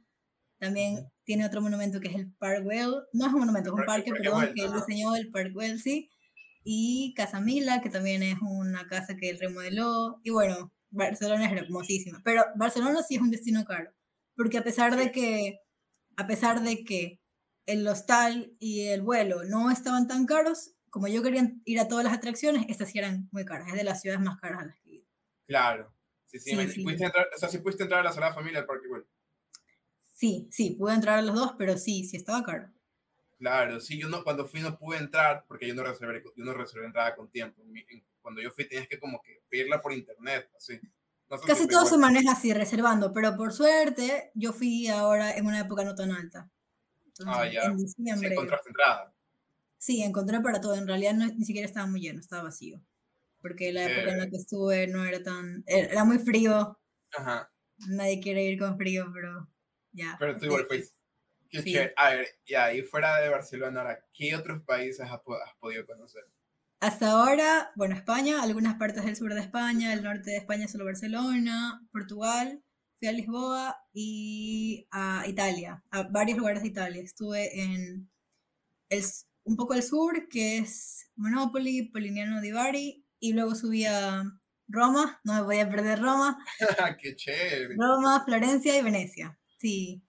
También tiene otro monumento que es el Park Güell. No es un monumento, es un Parque- parque, perdón, que él diseñó el Park Güell, sí. Y Casa Mila, que también es una casa que él remodeló. Y bueno, Barcelona es hermosísima. Pero Barcelona sí es un destino caro. Porque a pesar de que, a pesar de que el hostal y el vuelo no estaban tan caros, como yo quería ir a todas las atracciones, estas sí eran muy caras. Es de las ciudades más caras a las que he ido. Claro. Sí, sí, Sí, me- sí. Pudiste entrar, o sea, sí pudiste entrar a la Sagrada Familia del Parque Güell. Sí, sí, pude entrar a los dos, pero sí, sí estaba caro. Claro, sí, yo no, cuando fui no pude entrar porque yo no reservé, yo no reservé entrada con tiempo. Cuando yo fui tenías que como que pedirla por internet, así. No sé si Casi todo se maneja así, reservando, pero por suerte yo fui ahora en una época no tan alta. Entonces, Ah, ya. en Sí, diciembre. encontraste entrada. Sí, encontré para todo. En realidad no, ni siquiera estaba muy lleno, estaba vacío. Porque la época en la que estuve no era tan... Era muy frío. Ajá. Nadie quiere ir con frío, pero ya. Pero tú igual fuiste. Qué Sí. chévere. A ver, ya, y fuera de Barcelona, ahora, ¿qué otros países has, has podido conocer? Hasta ahora, bueno, España, algunas partes del sur de España, el norte de España solo Barcelona, Portugal, fui a Lisboa y a Italia, a varios lugares de Italia. Estuve en el, un poco el sur, que es Monopoly, Polignano di Bari, y luego subí a Roma, no me podía perder Roma, qué chévere. Roma, Florencia y Venecia, sí.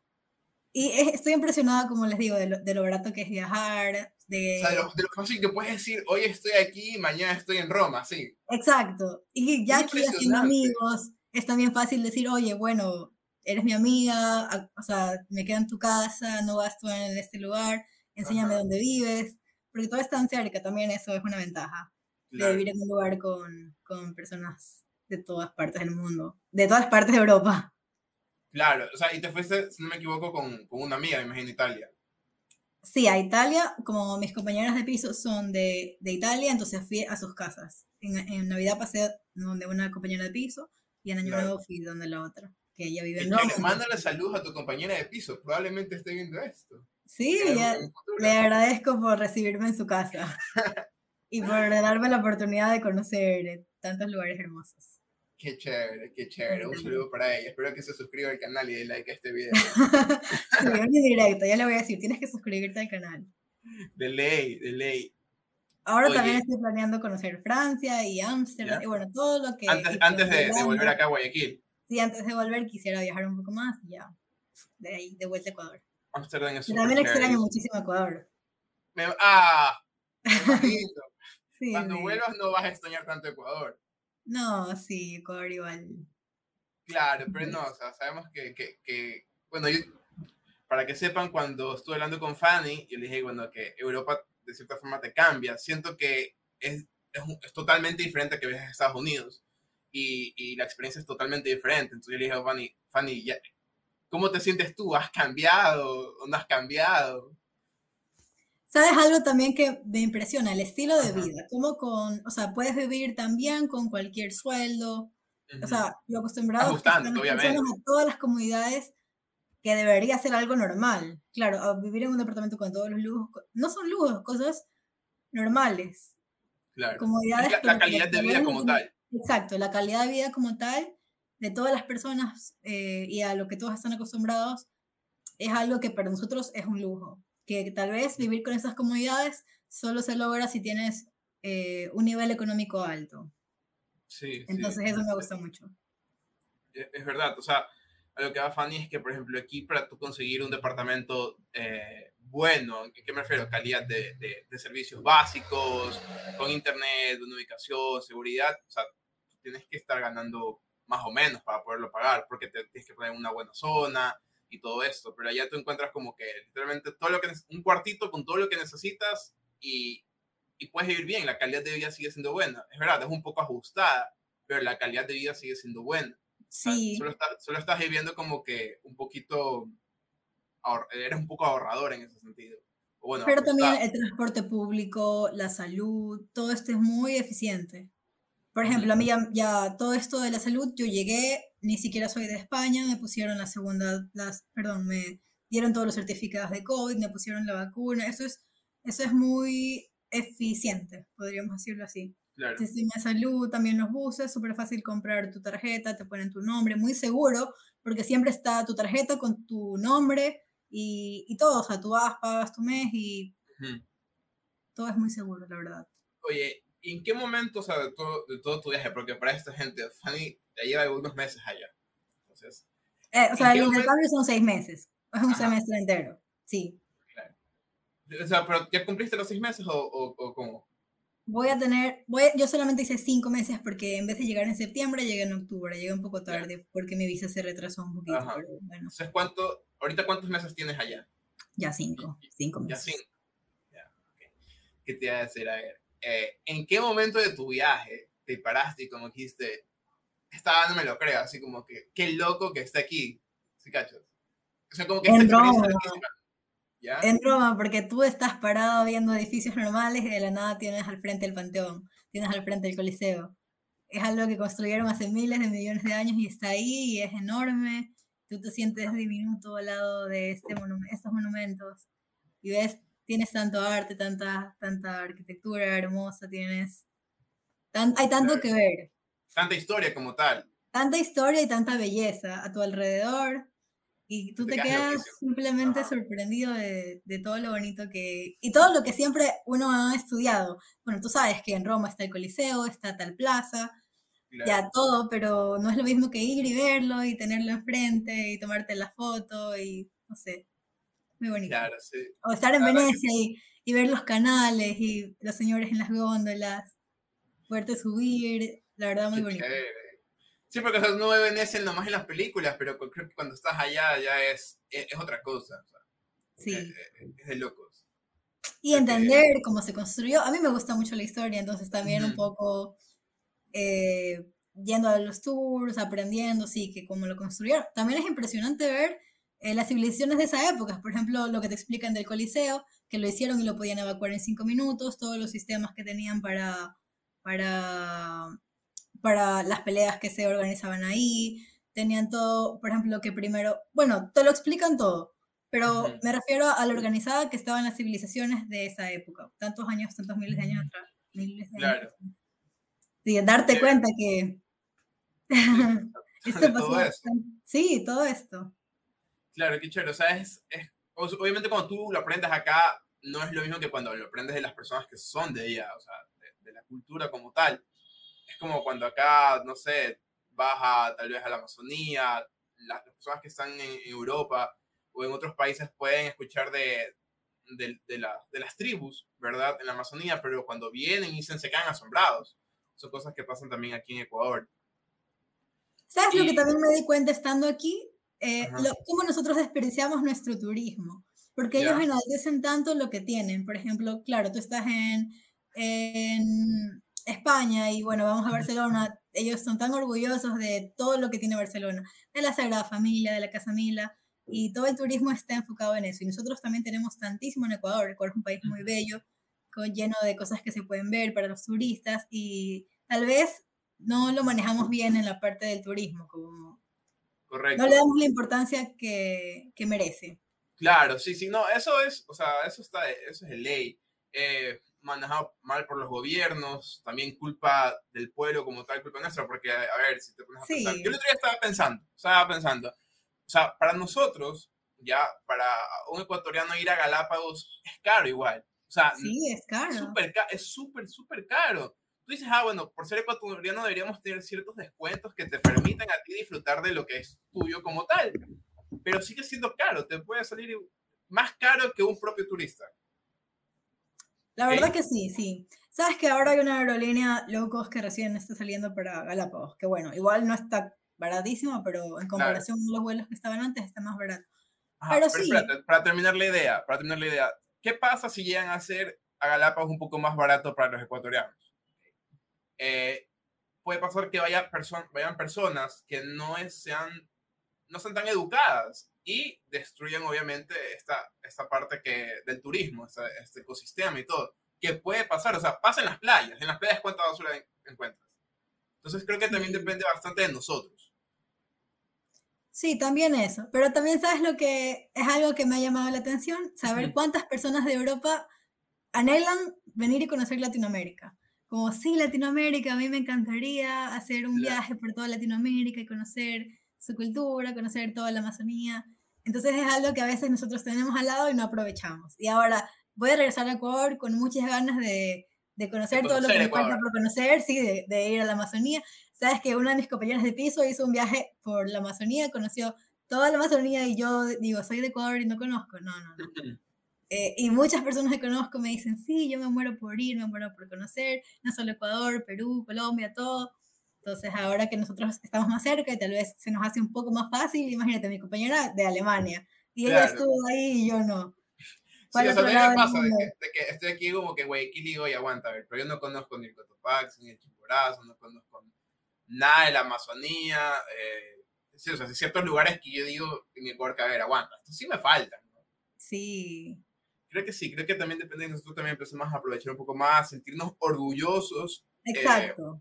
Y es- estoy impresionada, como les digo, de lo, de lo barato que es viajar, de... O sea, de lo, de lo fácil que puedes decir, hoy estoy aquí, mañana estoy en Roma, sí. Exacto. Y ya Es aquí haciendo amigos, es también fácil decir, oye, bueno, eres mi amiga, a- o sea, me quedo en tu casa, no gasto en este lugar, enséñame Ajá. dónde vives, porque todo es tan cerca, también eso es una ventaja, de Claro. vivir en un lugar con, con personas de todas partes del mundo, de todas partes de Europa. Claro, o sea, y te fuiste, si no me equivoco, con, con una amiga, me imagino, Italia. Sí, a Italia, como mis compañeras de piso son de, de Italia, entonces fui a sus casas. En, en Navidad pasé donde una compañera de piso y en Año Claro. Nuevo fui donde la otra, que ella vive en Roma. Mándale saludos a tu compañera de piso, probablemente esté viendo esto. Sí, ya- le agradezco por recibirme en su casa y por darme la oportunidad de conocer tantos lugares hermosos. Qué chévere, qué chévere. Un saludo para ella. Espero que se suscriba al canal y dé like a este video. Sí, un directo, ya le voy a decir, tienes que suscribirte al canal. De ley, de ley. Ahora Oye. también estoy planeando conocer Francia y Ámsterdam, y bueno, todo lo que... Antes, antes de, de volver acá a Guayaquil. Sí, antes de volver quisiera viajar un poco más y ya, de ahí, de vuelta a Ecuador. Amsterdam es también extraño muchísimo Ecuador. Me- ah, me. Sí, Cuando sí. vuelvas no vas a extrañar tanto Ecuador. No, sí, Ecuador igual. Claro, pero no, o sea, sabemos que, que, que- bueno, yo, para que sepan, cuando estuve hablando con Fanny, yo le dije, bueno, que Europa de cierta forma te cambia. Siento que es, es, totalmente diferente a que viajes a Estados Unidos y, y la experiencia es totalmente diferente. Entonces yo le dije a Fanny, Fanny, ya- ¿cómo te sientes tú? ¿Has cambiado o no has cambiado? ¿Sabes algo también que me impresiona? El estilo de Ajá. vida. Como con, o sea, puedes vivir también con cualquier sueldo. O sea, lo acostumbrado Ajustando, obviamente. a todas las comodidades que debería ser algo normal. Claro, a vivir en un departamento con todos los lujos, no son lujos, cosas normales. claro. Comodidades. Es la, la calidad de vida como tal. Exacto, la calidad de vida como tal de todas las personas eh, y a lo que todos están acostumbrados es algo que para nosotros es un lujo. Que tal vez vivir con esas comodidades solo se logra si tienes eh, un nivel económico alto. Sí, sí. Entonces eso me gusta mucho. es es verdad, o sea, a lo que va Fanny es que, por ejemplo, aquí para tú conseguir un departamento eh, bueno, ¿a qué me refiero? Calidad de, de- de servicios básicos, con internet, una ubicación, seguridad, o sea, tienes que estar ganando más o menos para poderlo pagar, porque te tienes que poner en una buena zona y todo esto, pero allá tú encuentras como que literalmente todo lo que, un cuartito con todo lo que necesitas y, y puedes vivir bien, la calidad de vida sigue siendo buena, es verdad, es un poco ajustada, pero la calidad de vida sigue siendo buena. Sí, Solo, estás, solo estás viviendo como que un poquito, eres un poco ahorrador en ese sentido. Bueno, pero también el transporte público, la salud, todo esto es muy eficiente. Por ejemplo, a mí ya, ya todo esto de la salud, yo llegué, ni siquiera soy de España, me pusieron la segunda, las, perdón, me dieron todos los certificados de COVID, me pusieron la vacuna, eso es, eso es muy eficiente, podríamos decirlo así. Claro. Sistema de salud, también los buses, súper fácil comprar tu tarjeta, te ponen tu nombre, muy seguro, porque siempre está tu tarjeta con tu nombre y, y todo, o sea, tú vas, pagas tu mes y todo es muy seguro, la verdad. Oye, ¿y en qué momento, o sea, de todo, de todo tu viaje? Porque para esta gente, Fanny ya lleva algunos meses allá. Entonces, Eh, o ¿En sea, el momento? intercambio son seis meses, es un Ajá. semestre entero, sí. o sea, ¿pero ya cumpliste los seis meses o, o, o cómo? Voy a tener, voy, yo solamente hice cinco meses porque en vez de llegar en septiembre, llegué en octubre, llegué un poco Ya. tarde porque mi visa se retrasó un poquito, Ajá. pero bueno, Entonces, ¿cuánto, ahorita cuántos meses tienes allá? ya cinco, cinco Ya meses. cinco. Ya. ¿Qué te iba a decir? A ver, eh, ¿en qué momento de tu viaje te paraste y como dijiste, esta no me lo creo, así como que, qué loco que está aquí? ¿Sí cachas? O sea, como que En Roma. ¿Ya? En Roma, porque tú estás parado viendo edificios normales y de la nada tienes al frente el Panteón, tienes al frente el Coliseo. Es algo que construyeron hace miles de millones de años y está ahí y es enorme. Tú te sientes diminuto al lado de este monum- estos monumentos y ves, tienes tanto arte, tanta, tanta arquitectura hermosa, tienes... tan- hay tanto que ver, Tanta historia como tal. tanta historia y tanta belleza a tu alrededor. Y tú Te te quedas simplemente Ajá. sorprendido de, de todo lo bonito que... Y todo lo que siempre uno ha estudiado. Bueno, tú sabes que en Roma está el Coliseo, está tal plaza, Claro. ya todo, pero no es lo mismo que ir y verlo y tenerlo enfrente y tomarte la foto y no sé, muy bonito. Claro, sí. O estar en verdad que Venecia y, y ver los canales y los señores en las góndolas, poderte subir, la verdad muy Qué bonito. chévere. Sí, porque o sea, uno ve Venecia nomás en las películas, pero creo que cuando estás allá ya es, es, es otra cosa. o sea, Sí. es, es- es de locos. Y entender cómo se construyó. A mí me gusta mucho la historia, entonces también un poco eh, yendo a los tours, aprendiendo, sí, que como lo construyeron. También es impresionante ver eh, las civilizaciones de esa época, por ejemplo, lo que te explican del Coliseo, que lo hicieron y lo podían evacuar en cinco minutos, todos los sistemas que tenían para, para, para las peleas que se organizaban ahí, tenían todo, por ejemplo, que primero, bueno, te lo explican todo, pero me refiero a la organizada que estaban las civilizaciones de esa época, tantos años, tantos miles de años atrás. Miles de Claro. años. Sí, darte Sí. cuenta que esto pasó todo Sí, todo esto. Claro, qué chévere. O sea, es, obviamente cuando tú lo aprendes acá, no es lo mismo que cuando lo aprendes de las personas que son de allá, o sea, de, de la cultura como tal. Es como cuando acá, no sé, vas a, tal vez a la Amazonía, las, las personas que están en, Europa o en otros países pueden escuchar de, de, de la- de las tribus, ¿verdad? En la Amazonía, pero cuando vienen y dicen se quedan asombrados. Son cosas que pasan también aquí en Ecuador. ¿Sabes lo que también me di cuenta estando aquí? Eh, lo- cómo nosotros desperdiciamos nuestro turismo. Porque ellos enaltecen tanto lo que tienen. Por ejemplo, claro, tú estás en, en España y bueno, vamos a Barcelona. Ellos son tan orgullosos de todo lo que tiene Barcelona, de la Sagrada Familia, de la Casa Mila, y todo el turismo está enfocado en eso. Y nosotros también tenemos tantísimo en Ecuador. Ecuador es un país muy bello, con, lleno de cosas que se pueden ver para los turistas y tal vez no lo manejamos bien en la parte del turismo, como Correcto. no le damos la importancia que, que merece. Claro, sí, sí, no, eso es, o sea, eso está, eso es de ley. Eh, manejado mal por los gobiernos, también culpa del pueblo como tal, culpa nuestra, porque, a ver, si te pones a pensar, yo el otro día estaba pensando, estaba pensando, o sea, para nosotros, ya, para un ecuatoriano ir a Galápagos es caro igual, o sea, Sí, es caro. súper ca- es súper, súper caro. Tú dices, ah, bueno, por ser ecuatoriano deberíamos tener ciertos descuentos que te permitan a ti disfrutar de lo que es tuyo como tal. Pero sigue siendo caro, te puede salir más caro que un propio turista. La verdad que sí, sí. Sabes que ahora hay una aerolínea low cost que recién está saliendo para Galápagos, que bueno, igual no está baratísimo, pero en comparación con los vuelos que estaban antes está más barato. Ajá, Pero pero sí. para terminar la idea, para terminar la idea, ¿qué pasa si llegan a ser a Galápagos un poco más barato para los ecuatorianos? Eh, puede pasar que vaya perso- vayan personas que no es- sean, no sean tan educadas y destruyan obviamente esta, esta parte que, del turismo, esta- este ecosistema y todo. ¿Qué puede pasar? O sea, pasa en las playas. En las playas, ¿cuánta basura en- encuentras? Entonces creo que también Sí. depende bastante de nosotros. Sí, también eso. Pero también sabes lo que es algo que me ha llamado la atención, saber cuántas personas de Europa anhelan venir y conocer Latinoamérica. Como, sí, Latinoamérica, a mí me encantaría hacer un Claro. viaje por toda Latinoamérica y conocer su cultura, conocer toda la Amazonía. Entonces es algo que a veces nosotros tenemos al lado y no aprovechamos. Y ahora voy a regresar a Ecuador con muchas ganas de, de conocer todo lo que conocer me falta por conocer, sí, de, de ir a la Amazonía. Sabes que una de mis compañeras de piso hizo un viaje por la Amazonía, conoció toda la Amazonía y yo digo, soy de Ecuador y no conozco. No, no, no. Eh, y muchas personas que conozco me dicen, sí, yo me muero por ir, me muero por conocer, no solo Ecuador, Perú, Colombia, todo. Entonces, ahora que nosotros estamos más cerca y tal vez se nos hace un poco más fácil, imagínate, mi compañera de Alemania, y ella Claro. estuvo ahí y yo no. Sí, o sea, me pasa de que, de que estoy aquí como que Guayaquil y digo, y aguanta, a ver, pero yo no conozco ni el Cotopaxi, ni el Chimborazo, no conozco nada de la Amazonía, eh, sí, o sea, hay ciertos lugares que yo digo en Ecuador que, a ver, aguanta, esto sí me falta. ¿no? Sí, Creo que sí, creo que también depende de nosotros también empecemos a aprovechar un poco más, sentirnos orgullosos exacto.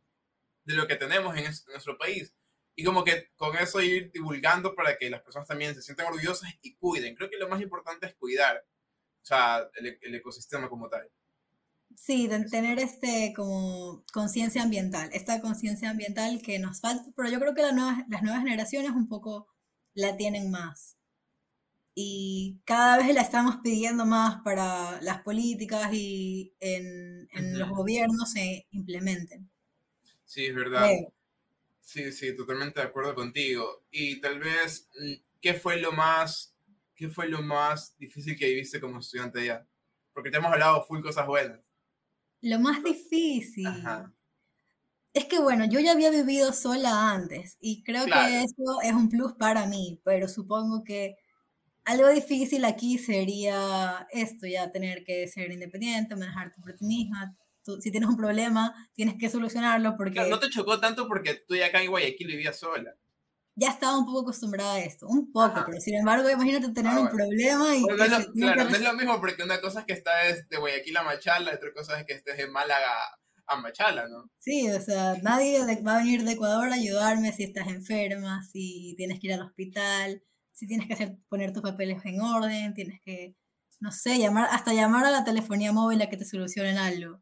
de lo que tenemos en, es- en nuestro país. Y como que con eso ir divulgando para que las personas también se sientan orgullosas y cuiden. Creo que lo más importante es cuidar, o sea, el, el ecosistema como tal. Sí, de tener este como conciencia ambiental, esta conciencia ambiental que nos falta, pero yo creo que la nueva- las nuevas generaciones un poco la tienen más. Y cada vez la estamos pidiendo más para las políticas y en, en los Ujú. gobiernos se implementen. Sí, es verdad. Creo. Sí, sí, totalmente de acuerdo contigo. Y tal vez, mm, ¿qué fue lo más, qué fue lo más difícil que viviste como estudiante allá? Porque te hemos hablado full cosas buenas. Lo más difícil. Ajá. Es que bueno, yo ya había vivido sola antes y creo Claro. que eso es un plus para mí, pero supongo que algo difícil aquí sería esto, ya tener que ser independiente, manejar tu por ti misma, tú- si tienes un problema, tienes que solucionarlo porque Claro, no te chocó tanto porque tú ya acá en Guayaquil vivías sola. ya estaba un poco acostumbrada a esto, un poco, Ajá. pero sin embargo, imagínate tener Ah, un bueno. problema y Bueno, no es lo, claro, no es lo mismo porque una cosa es que estás de Guayaquil a Machala, otra cosa es que estés de Málaga a Machala, ¿no? Sí, o sea, nadie va a venir de Ecuador a ayudarme si estás enferma, si tienes que ir al hospital, si tienes que hacer, poner tus papeles en orden, tienes que, no sé, llamar, hasta llamar a la telefonía móvil a que te solucionen algo.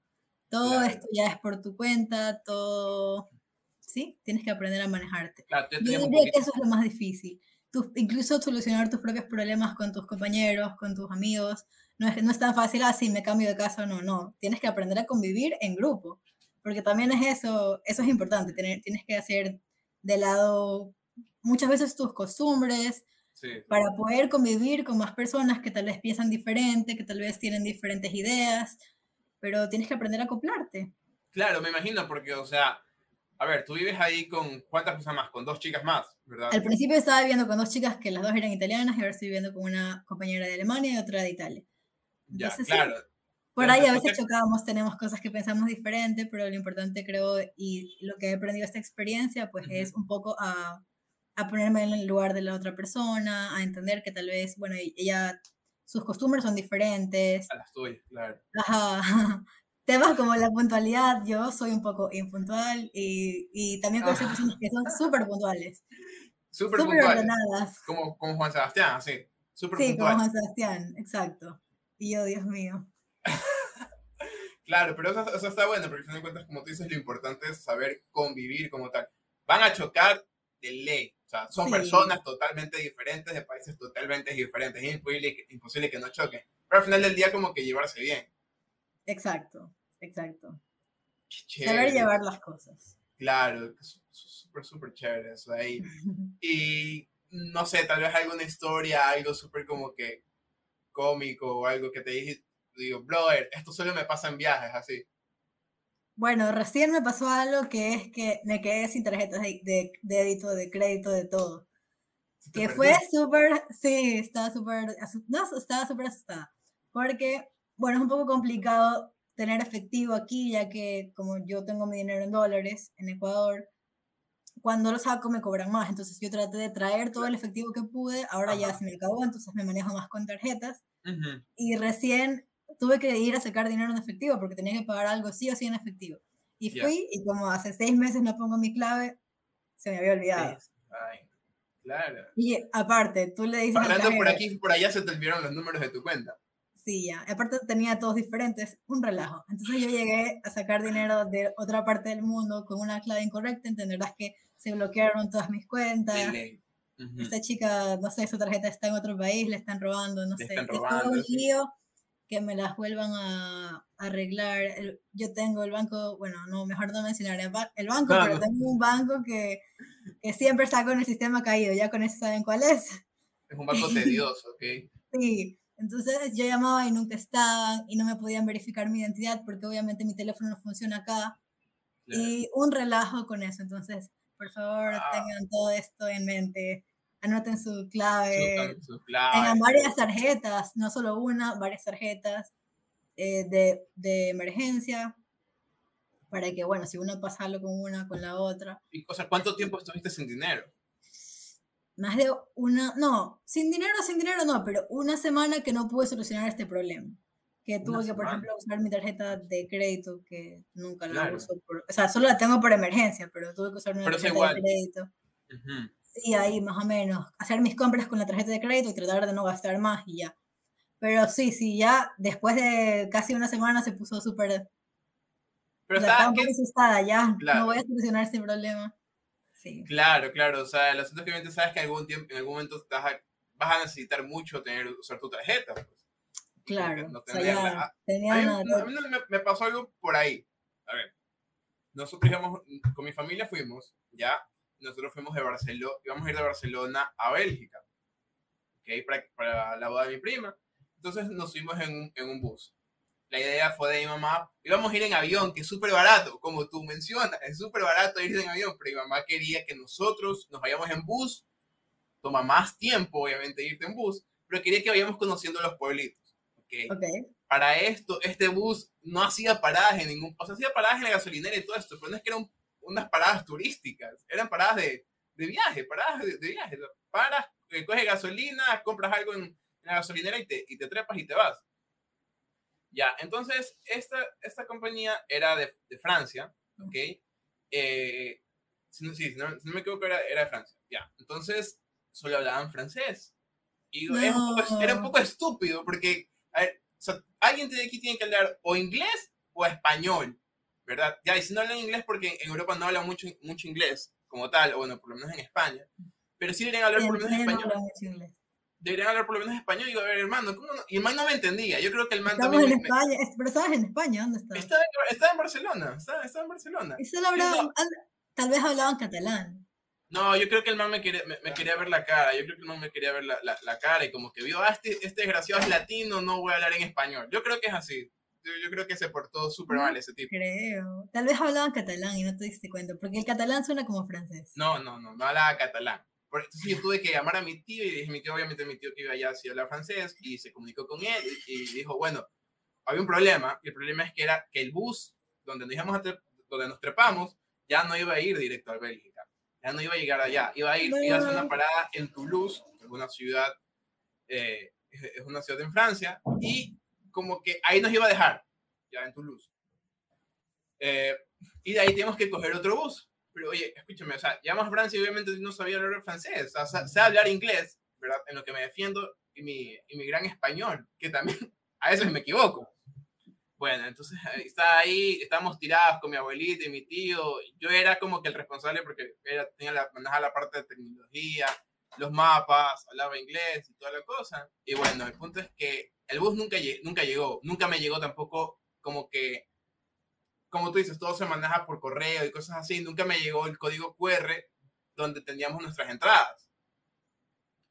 Todo Claro. esto ya es por tu cuenta, todo, sí, tienes que aprender a manejarte. Claro, Yo un diría que eso es lo más difícil. Tú- incluso solucionar tus propios problemas con tus compañeros, con tus amigos. No es, no es tan fácil así, me cambio de casa o no, no. Tienes que aprender a convivir en grupo. Porque también es eso, eso es importante. Tener, tienes que hacer de lado muchas veces tus costumbres Sí. para poder convivir con más personas que tal vez piensan diferente, que tal vez tienen diferentes ideas. Pero tienes que aprender a acoplarte. Claro, me imagino, porque, o sea, a ver, tú vives ahí con cuántas personas más, con dos chicas más, ¿verdad? Al principio estaba viviendo con dos chicas que las dos eran italianas y ahora estoy viviendo con una compañera de Alemania y otra de Italia. Ya, Entonces, sí, claro. Por Pero ahí a veces chocamos, tenemos cosas que pensamos diferente, pero lo importante creo y lo que he aprendido esta experiencia pues Ujú. es un poco a, a ponerme en el lugar de la otra persona, a entender que tal vez, bueno, e- ella, sus costumbres son diferentes. A las tuyas, claro. Ajá. Temas como la puntualidad, yo soy un poco impuntual y, y también conozco Ah. personas que son súper puntuales, Súper puntuales. ordenadas. Como, como Juan Sebastián, así. Súper Sí, como. Juan Sebastián, exacto. Y yo, Dios mío. Claro, pero eso, eso está bueno, porque al final de cuentas, como tú dices, lo importante es saber convivir como tal. Van a chocar de ley. O sea, son Sí. personas totalmente diferentes, de países totalmente diferentes. Es imposible, que- imposible que no choquen. Pero al final del día, como que llevarse bien. Exacto, exacto. Saber llevar las cosas. Claro, súper, súper chévere eso ahí. Y no sé, tal vez alguna historia, algo súper como que cómico o algo que te dije, digo, brother, esto solo me pasa en viajes, así. Bueno, recién me pasó algo que es que me quedé sin tarjetas de, de débito, de crédito, de todo. Que perdió. fue súper, sí, estaba súper, no, estaba súper asustada. Porque, bueno, es un poco complicado tener efectivo aquí, ya que como yo tengo mi dinero en dólares en Ecuador, cuando lo saco me cobran más. Entonces yo traté de traer todo el efectivo que pude, ahora ya Ajá. se me acabó, entonces me manejo más con tarjetas. Ujú. y recién tuve que ir a sacar dinero en efectivo porque tenía que pagar algo sí o sí en efectivo. Y fui y como hace seis meses no pongo mi clave, se me había olvidado. Ay, claro. Y aparte, tú le dices Hablando por aquí y por allá se te olvidaron los números de tu cuenta. Sí, ya. Aparte tenía todos diferentes, un relajo. Entonces yo llegué a sacar dinero de otra parte del mundo con una clave incorrecta, entenderás que se bloquearon todas mis cuentas. ley. Ujú. Esta chica, no sé, su tarjeta está en otro país, le están robando, no Le sé. están es todo robando, un lío que me las vuelvan a arreglar. El- yo tengo el banco, bueno, no, mejor no mencionar el, ba- el banco, pero Vamos. tengo un banco que, que siempre está con el sistema caído, ya con eso saben cuál es. Es un banco tedioso, ¿ok? Sí, entonces yo llamaba y nunca estaban y no me podían verificar mi identidad porque obviamente mi teléfono no funciona acá. Claro. Y un relajo con eso, entonces, por favor, Ah. tengan todo esto en mente. Anoten su clave, Su- su clave. tengan varias tarjetas, no solo una, varias tarjetas eh, de, de emergencia, para que, bueno, si uno pasa algo con una, con la otra. Y, O sea, ¿cuánto tiempo estuviste sin dinero? Más de una, no, sin dinero, sin dinero no, pero una semana que no pude solucionar este problema. Que tuve que, por semana. ejemplo, usar mi tarjeta de crédito, que nunca la Claro. uso. Por, o sea, solo la tengo por emergencia, pero tuve que usar una Pero tarjeta igual. de crédito. Ujú. Sí, ahí más o menos. Hacer mis compras con la tarjeta de crédito y tratar de no gastar más y ya. Pero sí, sí, ya después de casi una semana se puso súper... Pero está, estaba un ¿qué- poco asustada, ya. Claro. No voy a solucionar este problema. Sí. Claro, claro. O sea, el asunto es que obviamente sabes que algún tiempo, en algún momento vas a, vas a necesitar mucho tener, usar tu tarjeta. pues. Claro. no o sea, ya A- tenía A mí, una... a mí me, me pasó algo por ahí. A ver, nosotros íbamos, con mi familia fuimos, ya, nosotros fuimos de Barcelona, íbamos a ir de Barcelona a Bélgica, ¿ok? Para, para la boda de mi prima. Entonces nos fuimos en un, en un bus. La idea fue de mi mamá, íbamos a ir en avión, que es súper barato, como tú mencionas, es súper barato ir en avión, pero mi mamá quería que nosotros nos vayamos en bus, toma más tiempo, obviamente, irte en bus, pero quería que vayamos conociendo los pueblitos, ¿ok? Ok. para esto, este bus no hacía paradas en ningún, o sea, hacía paradas en la gasolinera y todo esto, pero no es que eran unas paradas turísticas, eran paradas de, de viaje, paradas de, de viaje, paras, coges gasolina, compras algo en, en la gasolinera y te, y te trepas y te vas. Ya, entonces, esta, esta compañía era de, de Francia, ¿ok? Eh, si, no, si, no, si no me equivoco, era, era de Francia, ya. Entonces, solo hablaban francés. Y No. es un poco- era un poco estúpido porque a ver, o sea, alguien de aquí tiene que hablar o inglés o español, ¿verdad? Ya, y si no hablan inglés porque en Europa no hablan mucho, mucho inglés como tal, o bueno, por lo menos en España, pero sí deberían hablar En por lo menos no español. inglés. Deberían hablar por lo menos español. Y digo, a ver, hermano, ¿cómo no? Y el man no me entendía. Yo creo que el man Estamos también... en me- España, es- pero estabas en España, ¿dónde estabas? estaba, en- estaba en Barcelona, estaba, estaba en Barcelona. Y solo hablaban- no. tal vez hablaban catalán. No, yo creo que el man me quería, me, me quería ver la cara. Yo creo que el man me quería ver la, la, la cara y como que vio, ah, este, este desgraciado es latino, no voy a hablar en español. Yo creo que es así. Yo, yo creo que se portó súper mal ese tipo. Creo. Tal vez hablaban catalán y no te diste cuenta, porque el catalán suena como francés. No, no, no, no hablaba catalán. Por, entonces yo tuve que llamar a mi tío y dije, mi tío, obviamente mi tío que iba allá sí habla francés y se comunicó con él y, y dijo, bueno, había un problema y el problema es que era que el bus donde nos, íbamos a donde nos trepamos ya no iba a ir directo a Bélgica, ya no iba a llegar allá, iba a ir, iba a hacer una No. parada en Toulouse, que es una ciudad, eh, es una ciudad en Francia y como que ahí nos iba a dejar, ya en Toulouse. Eh, y de ahí tenemos que coger otro bus. Pero oye, escúchame, o sea, llamamos a Francia y obviamente no sabía hablar francés, o sea, sé hablar inglés, ¿verdad? En lo que me defiendo y mi, y mi gran español, que también a veces me equivoco. Bueno, entonces estaba ahí, estábamos tirados con mi abuelita y mi tío. Yo era como que el responsable porque era, tenía la, manejaba la parte de tecnología, los mapas, hablaba inglés y toda la cosa. Y bueno, el punto es que el bus nunca, nunca llegó, nunca me llegó tampoco como que como tú dices, todo se maneja por correo y cosas así. Nunca me llegó el código QR donde teníamos nuestras entradas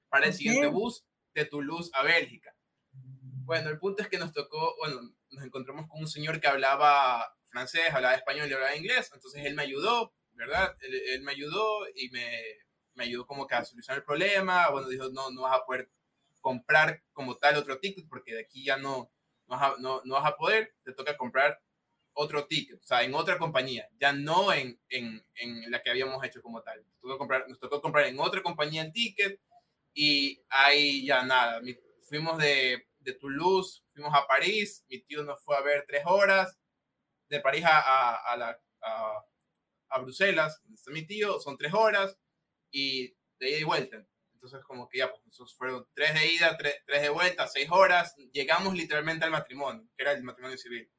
para el siguiente bus de Toulouse a Bélgica. Bueno, el punto es que nos tocó, bueno, nos encontramos con un señor que hablaba francés, hablaba español y hablaba inglés. Entonces él me ayudó, ¿verdad? Él, él me ayudó y me, me ayudó como que a solucionar el problema. Bueno, dijo, no, no vas a poder comprar como tal otro ticket porque de aquí ya no, no, vas, a, no, no vas a poder. Te toca comprar otro ticket, o sea, en otra compañía, ya no en, en, en la que habíamos hecho como tal. Nos tocó, comprar, nos tocó comprar en otra compañía el ticket y ahí ya nada. Fuimos de, de Toulouse, fuimos a París, mi tío nos fue a ver tres horas, de París a, a, a, la, a, a Bruselas, donde está mi tío, son tres horas y de ida y vuelta. Entonces, como que ya, pues, esos fueron tres de ida, tres, tres de vuelta, seis horas. Llegamos literalmente al matrimonio, que era el matrimonio civil.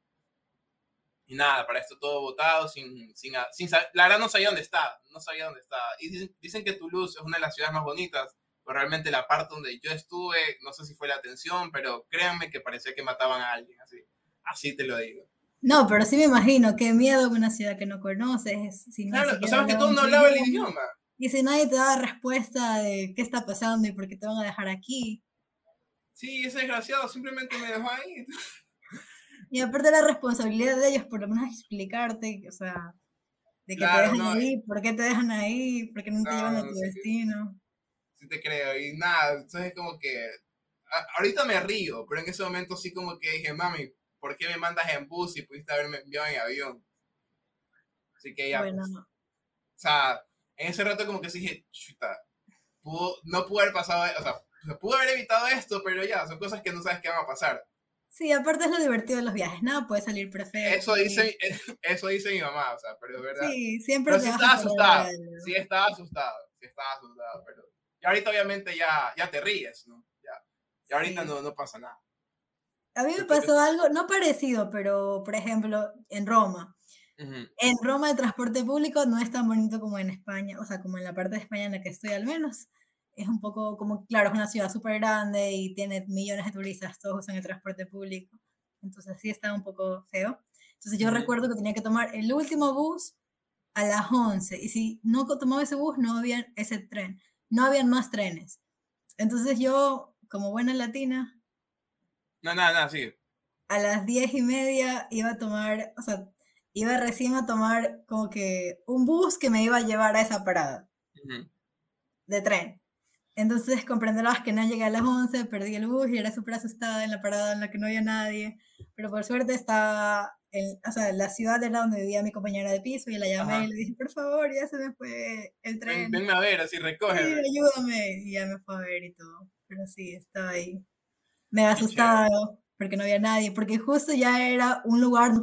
Y nada, para esto todo votado, sin, sin, sin la verdad no sabía dónde estaba, no sabía dónde estaba. Y dicen, dicen que Toulouse es una de las ciudades más bonitas, pero realmente la parte donde yo estuve, no sé si fue la atención, pero créanme que parecía que mataban a alguien, así, así te lo digo. No, pero sí me imagino, qué miedo que una ciudad que no conoces. Si no Claro, siquiera sabes que tú hablan no hablaba el idioma. Y si nadie te da respuesta de qué está pasando y por qué te van a dejar aquí. Sí, ese desgraciado simplemente me dejó ahí. Y aparte la responsabilidad de ellos por lo menos explicarte, o sea, de que Claro, te dejan no, ahí, por qué te dejan ahí, por qué no te llevan a tu destino. Sí te creo, y nada, entonces como que, a- ahorita me río, pero en ese momento sí como que dije, mami, ¿por qué me mandas en bus si pudiste haberme enviado en avión? Así que ya, bueno, pues, o sea, en ese rato como que sí dije, chuta, pudo- no pudo haber pasado, o sea, se pudo haber evitado esto, pero ya, son cosas que no sabes qué van a pasar. sí, aparte es lo divertido de los viajes, nada puede salir perfecto. Eso dice, eso dice mi mamá, o sea, pero es verdad. Sí, siempre Pero sí estaba asustado, sí estaba asustado, sí estaba asustado, pero y ahorita obviamente ya, ya te ríes, ¿no? Ya, ya ahorita Sí. no, no pasa nada. A mí me que pasó algo, no parecido, pero por ejemplo, en Roma. Ujú. En Roma el transporte público no es tan bonito como en España, o sea, como en la parte de España en la que estoy al menos. Es un poco como, claro, es una ciudad súper grande y tiene millones de turistas, todos usan el transporte público. Entonces sí está un poco feo. Entonces yo Ujú. recuerdo que tenía que tomar el último bus a las 11 y si no tomaba ese bus, no había ese tren, no habían más trenes. Entonces yo, como buena latina, No, nada, nada, sigue. a las diez y media iba a tomar, o sea, iba recién a tomar como que un bus que me iba a llevar a esa parada Ujú. de tren. Entonces comprenderás que no llegué a las 11, perdí el bus y era súper asustada en la parada en la que no había nadie. Pero por suerte estaba, en, o sea, la ciudad era donde vivía mi compañera de piso y la llamé Ajá. y le dije, por favor, ya se me fue el Ven, tren. venme a ver, así Sí, recógeme. ayúdame. Y ya me fue a ver y todo. Pero sí, estaba ahí. Me Qué asustado porque no había nadie, porque justo ya era un lugar no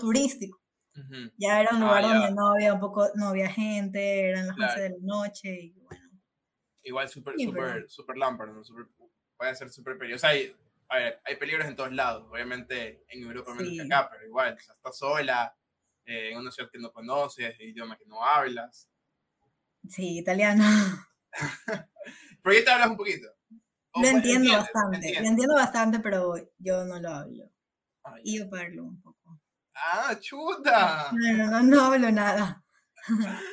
Ujú. Ya era un Ah, lugar ya. donde no había un poco, no había gente, eran las 11 Claro. de la noche y bueno. Igual súper, súper, súper lámpara, ¿no? Puede ser súper peligroso. O sea, hay, a ver, hay peligros en todos lados, obviamente en Europa menos que acá, pero igual, o sea, estás sola, eh, en una ciudad que no conoces, idioma que no hablas. Sí, italiano. Pero ya te hablas un poquito. Lo pues, entiendo bastante, lo entiendo bastante, pero yo no lo hablo. Ah. Y yo parlo un poco. ¡Ah, chuta! No, no, hablo nada.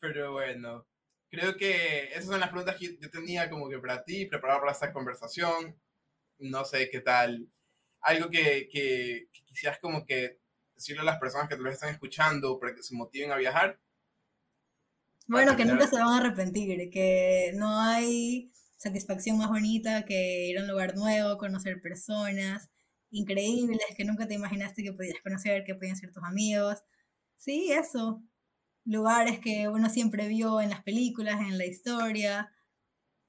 Pero bueno, creo que esas son las preguntas que yo tenía como que para ti, preparado para esta conversación. No sé qué tal. Algo que, que, que quisieras como que decirle a las personas que tal vez están escuchando para que se motiven a viajar. Bueno, que nunca se van a arrepentir, que no hay satisfacción más bonita que ir a un lugar nuevo, conocer personas increíbles que nunca te imaginaste que podías conocer, que podían ser tus amigos. Sí, eso. Lugares que uno siempre vio en las películas, en la historia.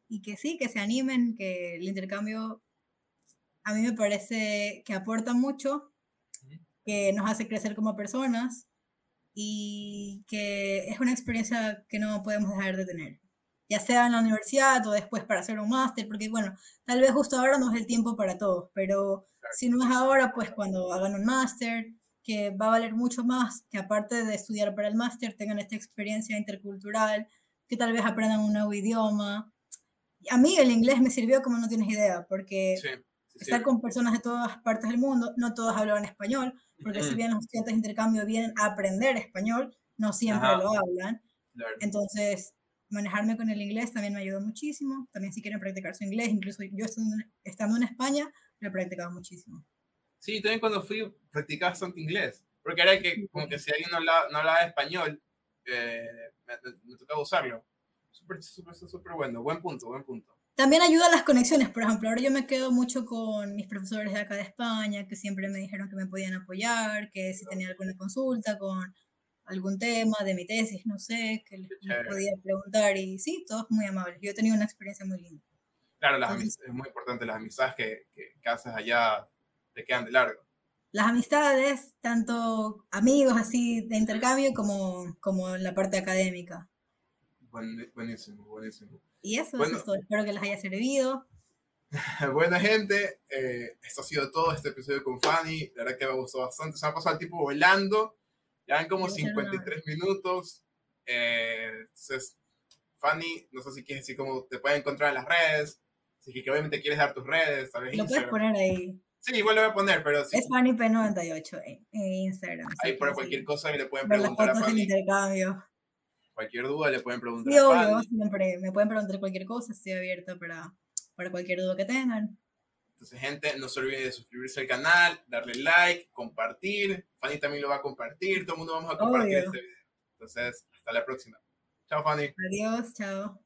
Y que sí, que se animen, que el intercambio a mí me parece que aporta mucho, que nos hace crecer como personas y que es una experiencia que no podemos dejar de tener, ya sea en la universidad o después para hacer un máster, porque bueno, tal vez justo ahora no es el tiempo para todos, pero si no es ahora, pues cuando hagan un máster, que va a valer mucho más, que aparte de estudiar para el máster, tengan esta experiencia intercultural, que tal vez aprendan un nuevo idioma. A mí el inglés me sirvió como no tienes idea, porque Sí, sí, sí. estar con personas de todas partes del mundo, no todos hablan español, porque si bien los estudiantes de intercambio vienen a aprender español, no siempre Ajá. lo hablan. claro. Entonces, manejarme con el inglés también me ayudó muchísimo. También si quieren practicar su inglés, incluso yo estando en, estando en España, lo he practicado muchísimo. Sí, también cuando fui practicaba bastante inglés. Porque era que, como que si alguien no hablaba, no hablaba español, eh, me, me- me tocaba usarlo. Súper, súper, súper bueno. Buen punto, buen punto. También ayuda a las conexiones, por ejemplo, ahora yo me quedo mucho con mis profesores de acá de España, que siempre me dijeron que me podían apoyar, que si tenía alguna consulta con algún tema de mi tesis, no sé, que les, podía preguntar y sí, todos muy amables. Yo he tenido una experiencia muy linda. Claro, las Entonces- es muy importante las amistades que, que, que haces allá te quedan de largo. Las amistades, tanto amigos así de intercambio como, como en la parte académica. Buen- buenísimo, buenísimo. Y eso, Bueno. eso es todo. Espero que les haya servido. Buena gente, eh, esto ha sido todo este episodio con Fanny. La verdad que me gustó bastante. Se me ha pasado el tiempo volando. Ya van como Sí, no sé 53 minutos. Eh, entonces, Fanny, no sé si quieres decir cómo te pueden encontrar en las redes. Si que, que obviamente quieres dar tus redes, tal vez Lo puedes Instagram. poner ahí. Sí, igual lo voy a poner, pero sí, Es FannyP98 en, en Instagram. ahí por cualquier cosa le pueden preguntar a Fanny. intercambio. Cualquier duda le pueden preguntar Sí, a obvio, Fanny. siempre. Me pueden preguntar cualquier cosa, estoy abierta para, para cualquier duda que tengan. Entonces, gente, no se olviden de suscribirse al canal, darle like, compartir. Fanny también lo va a compartir. Todo el mundo vamos a compartir Obvio. este video. Entonces, hasta la próxima. Chao, Fanny. Adiós, chao.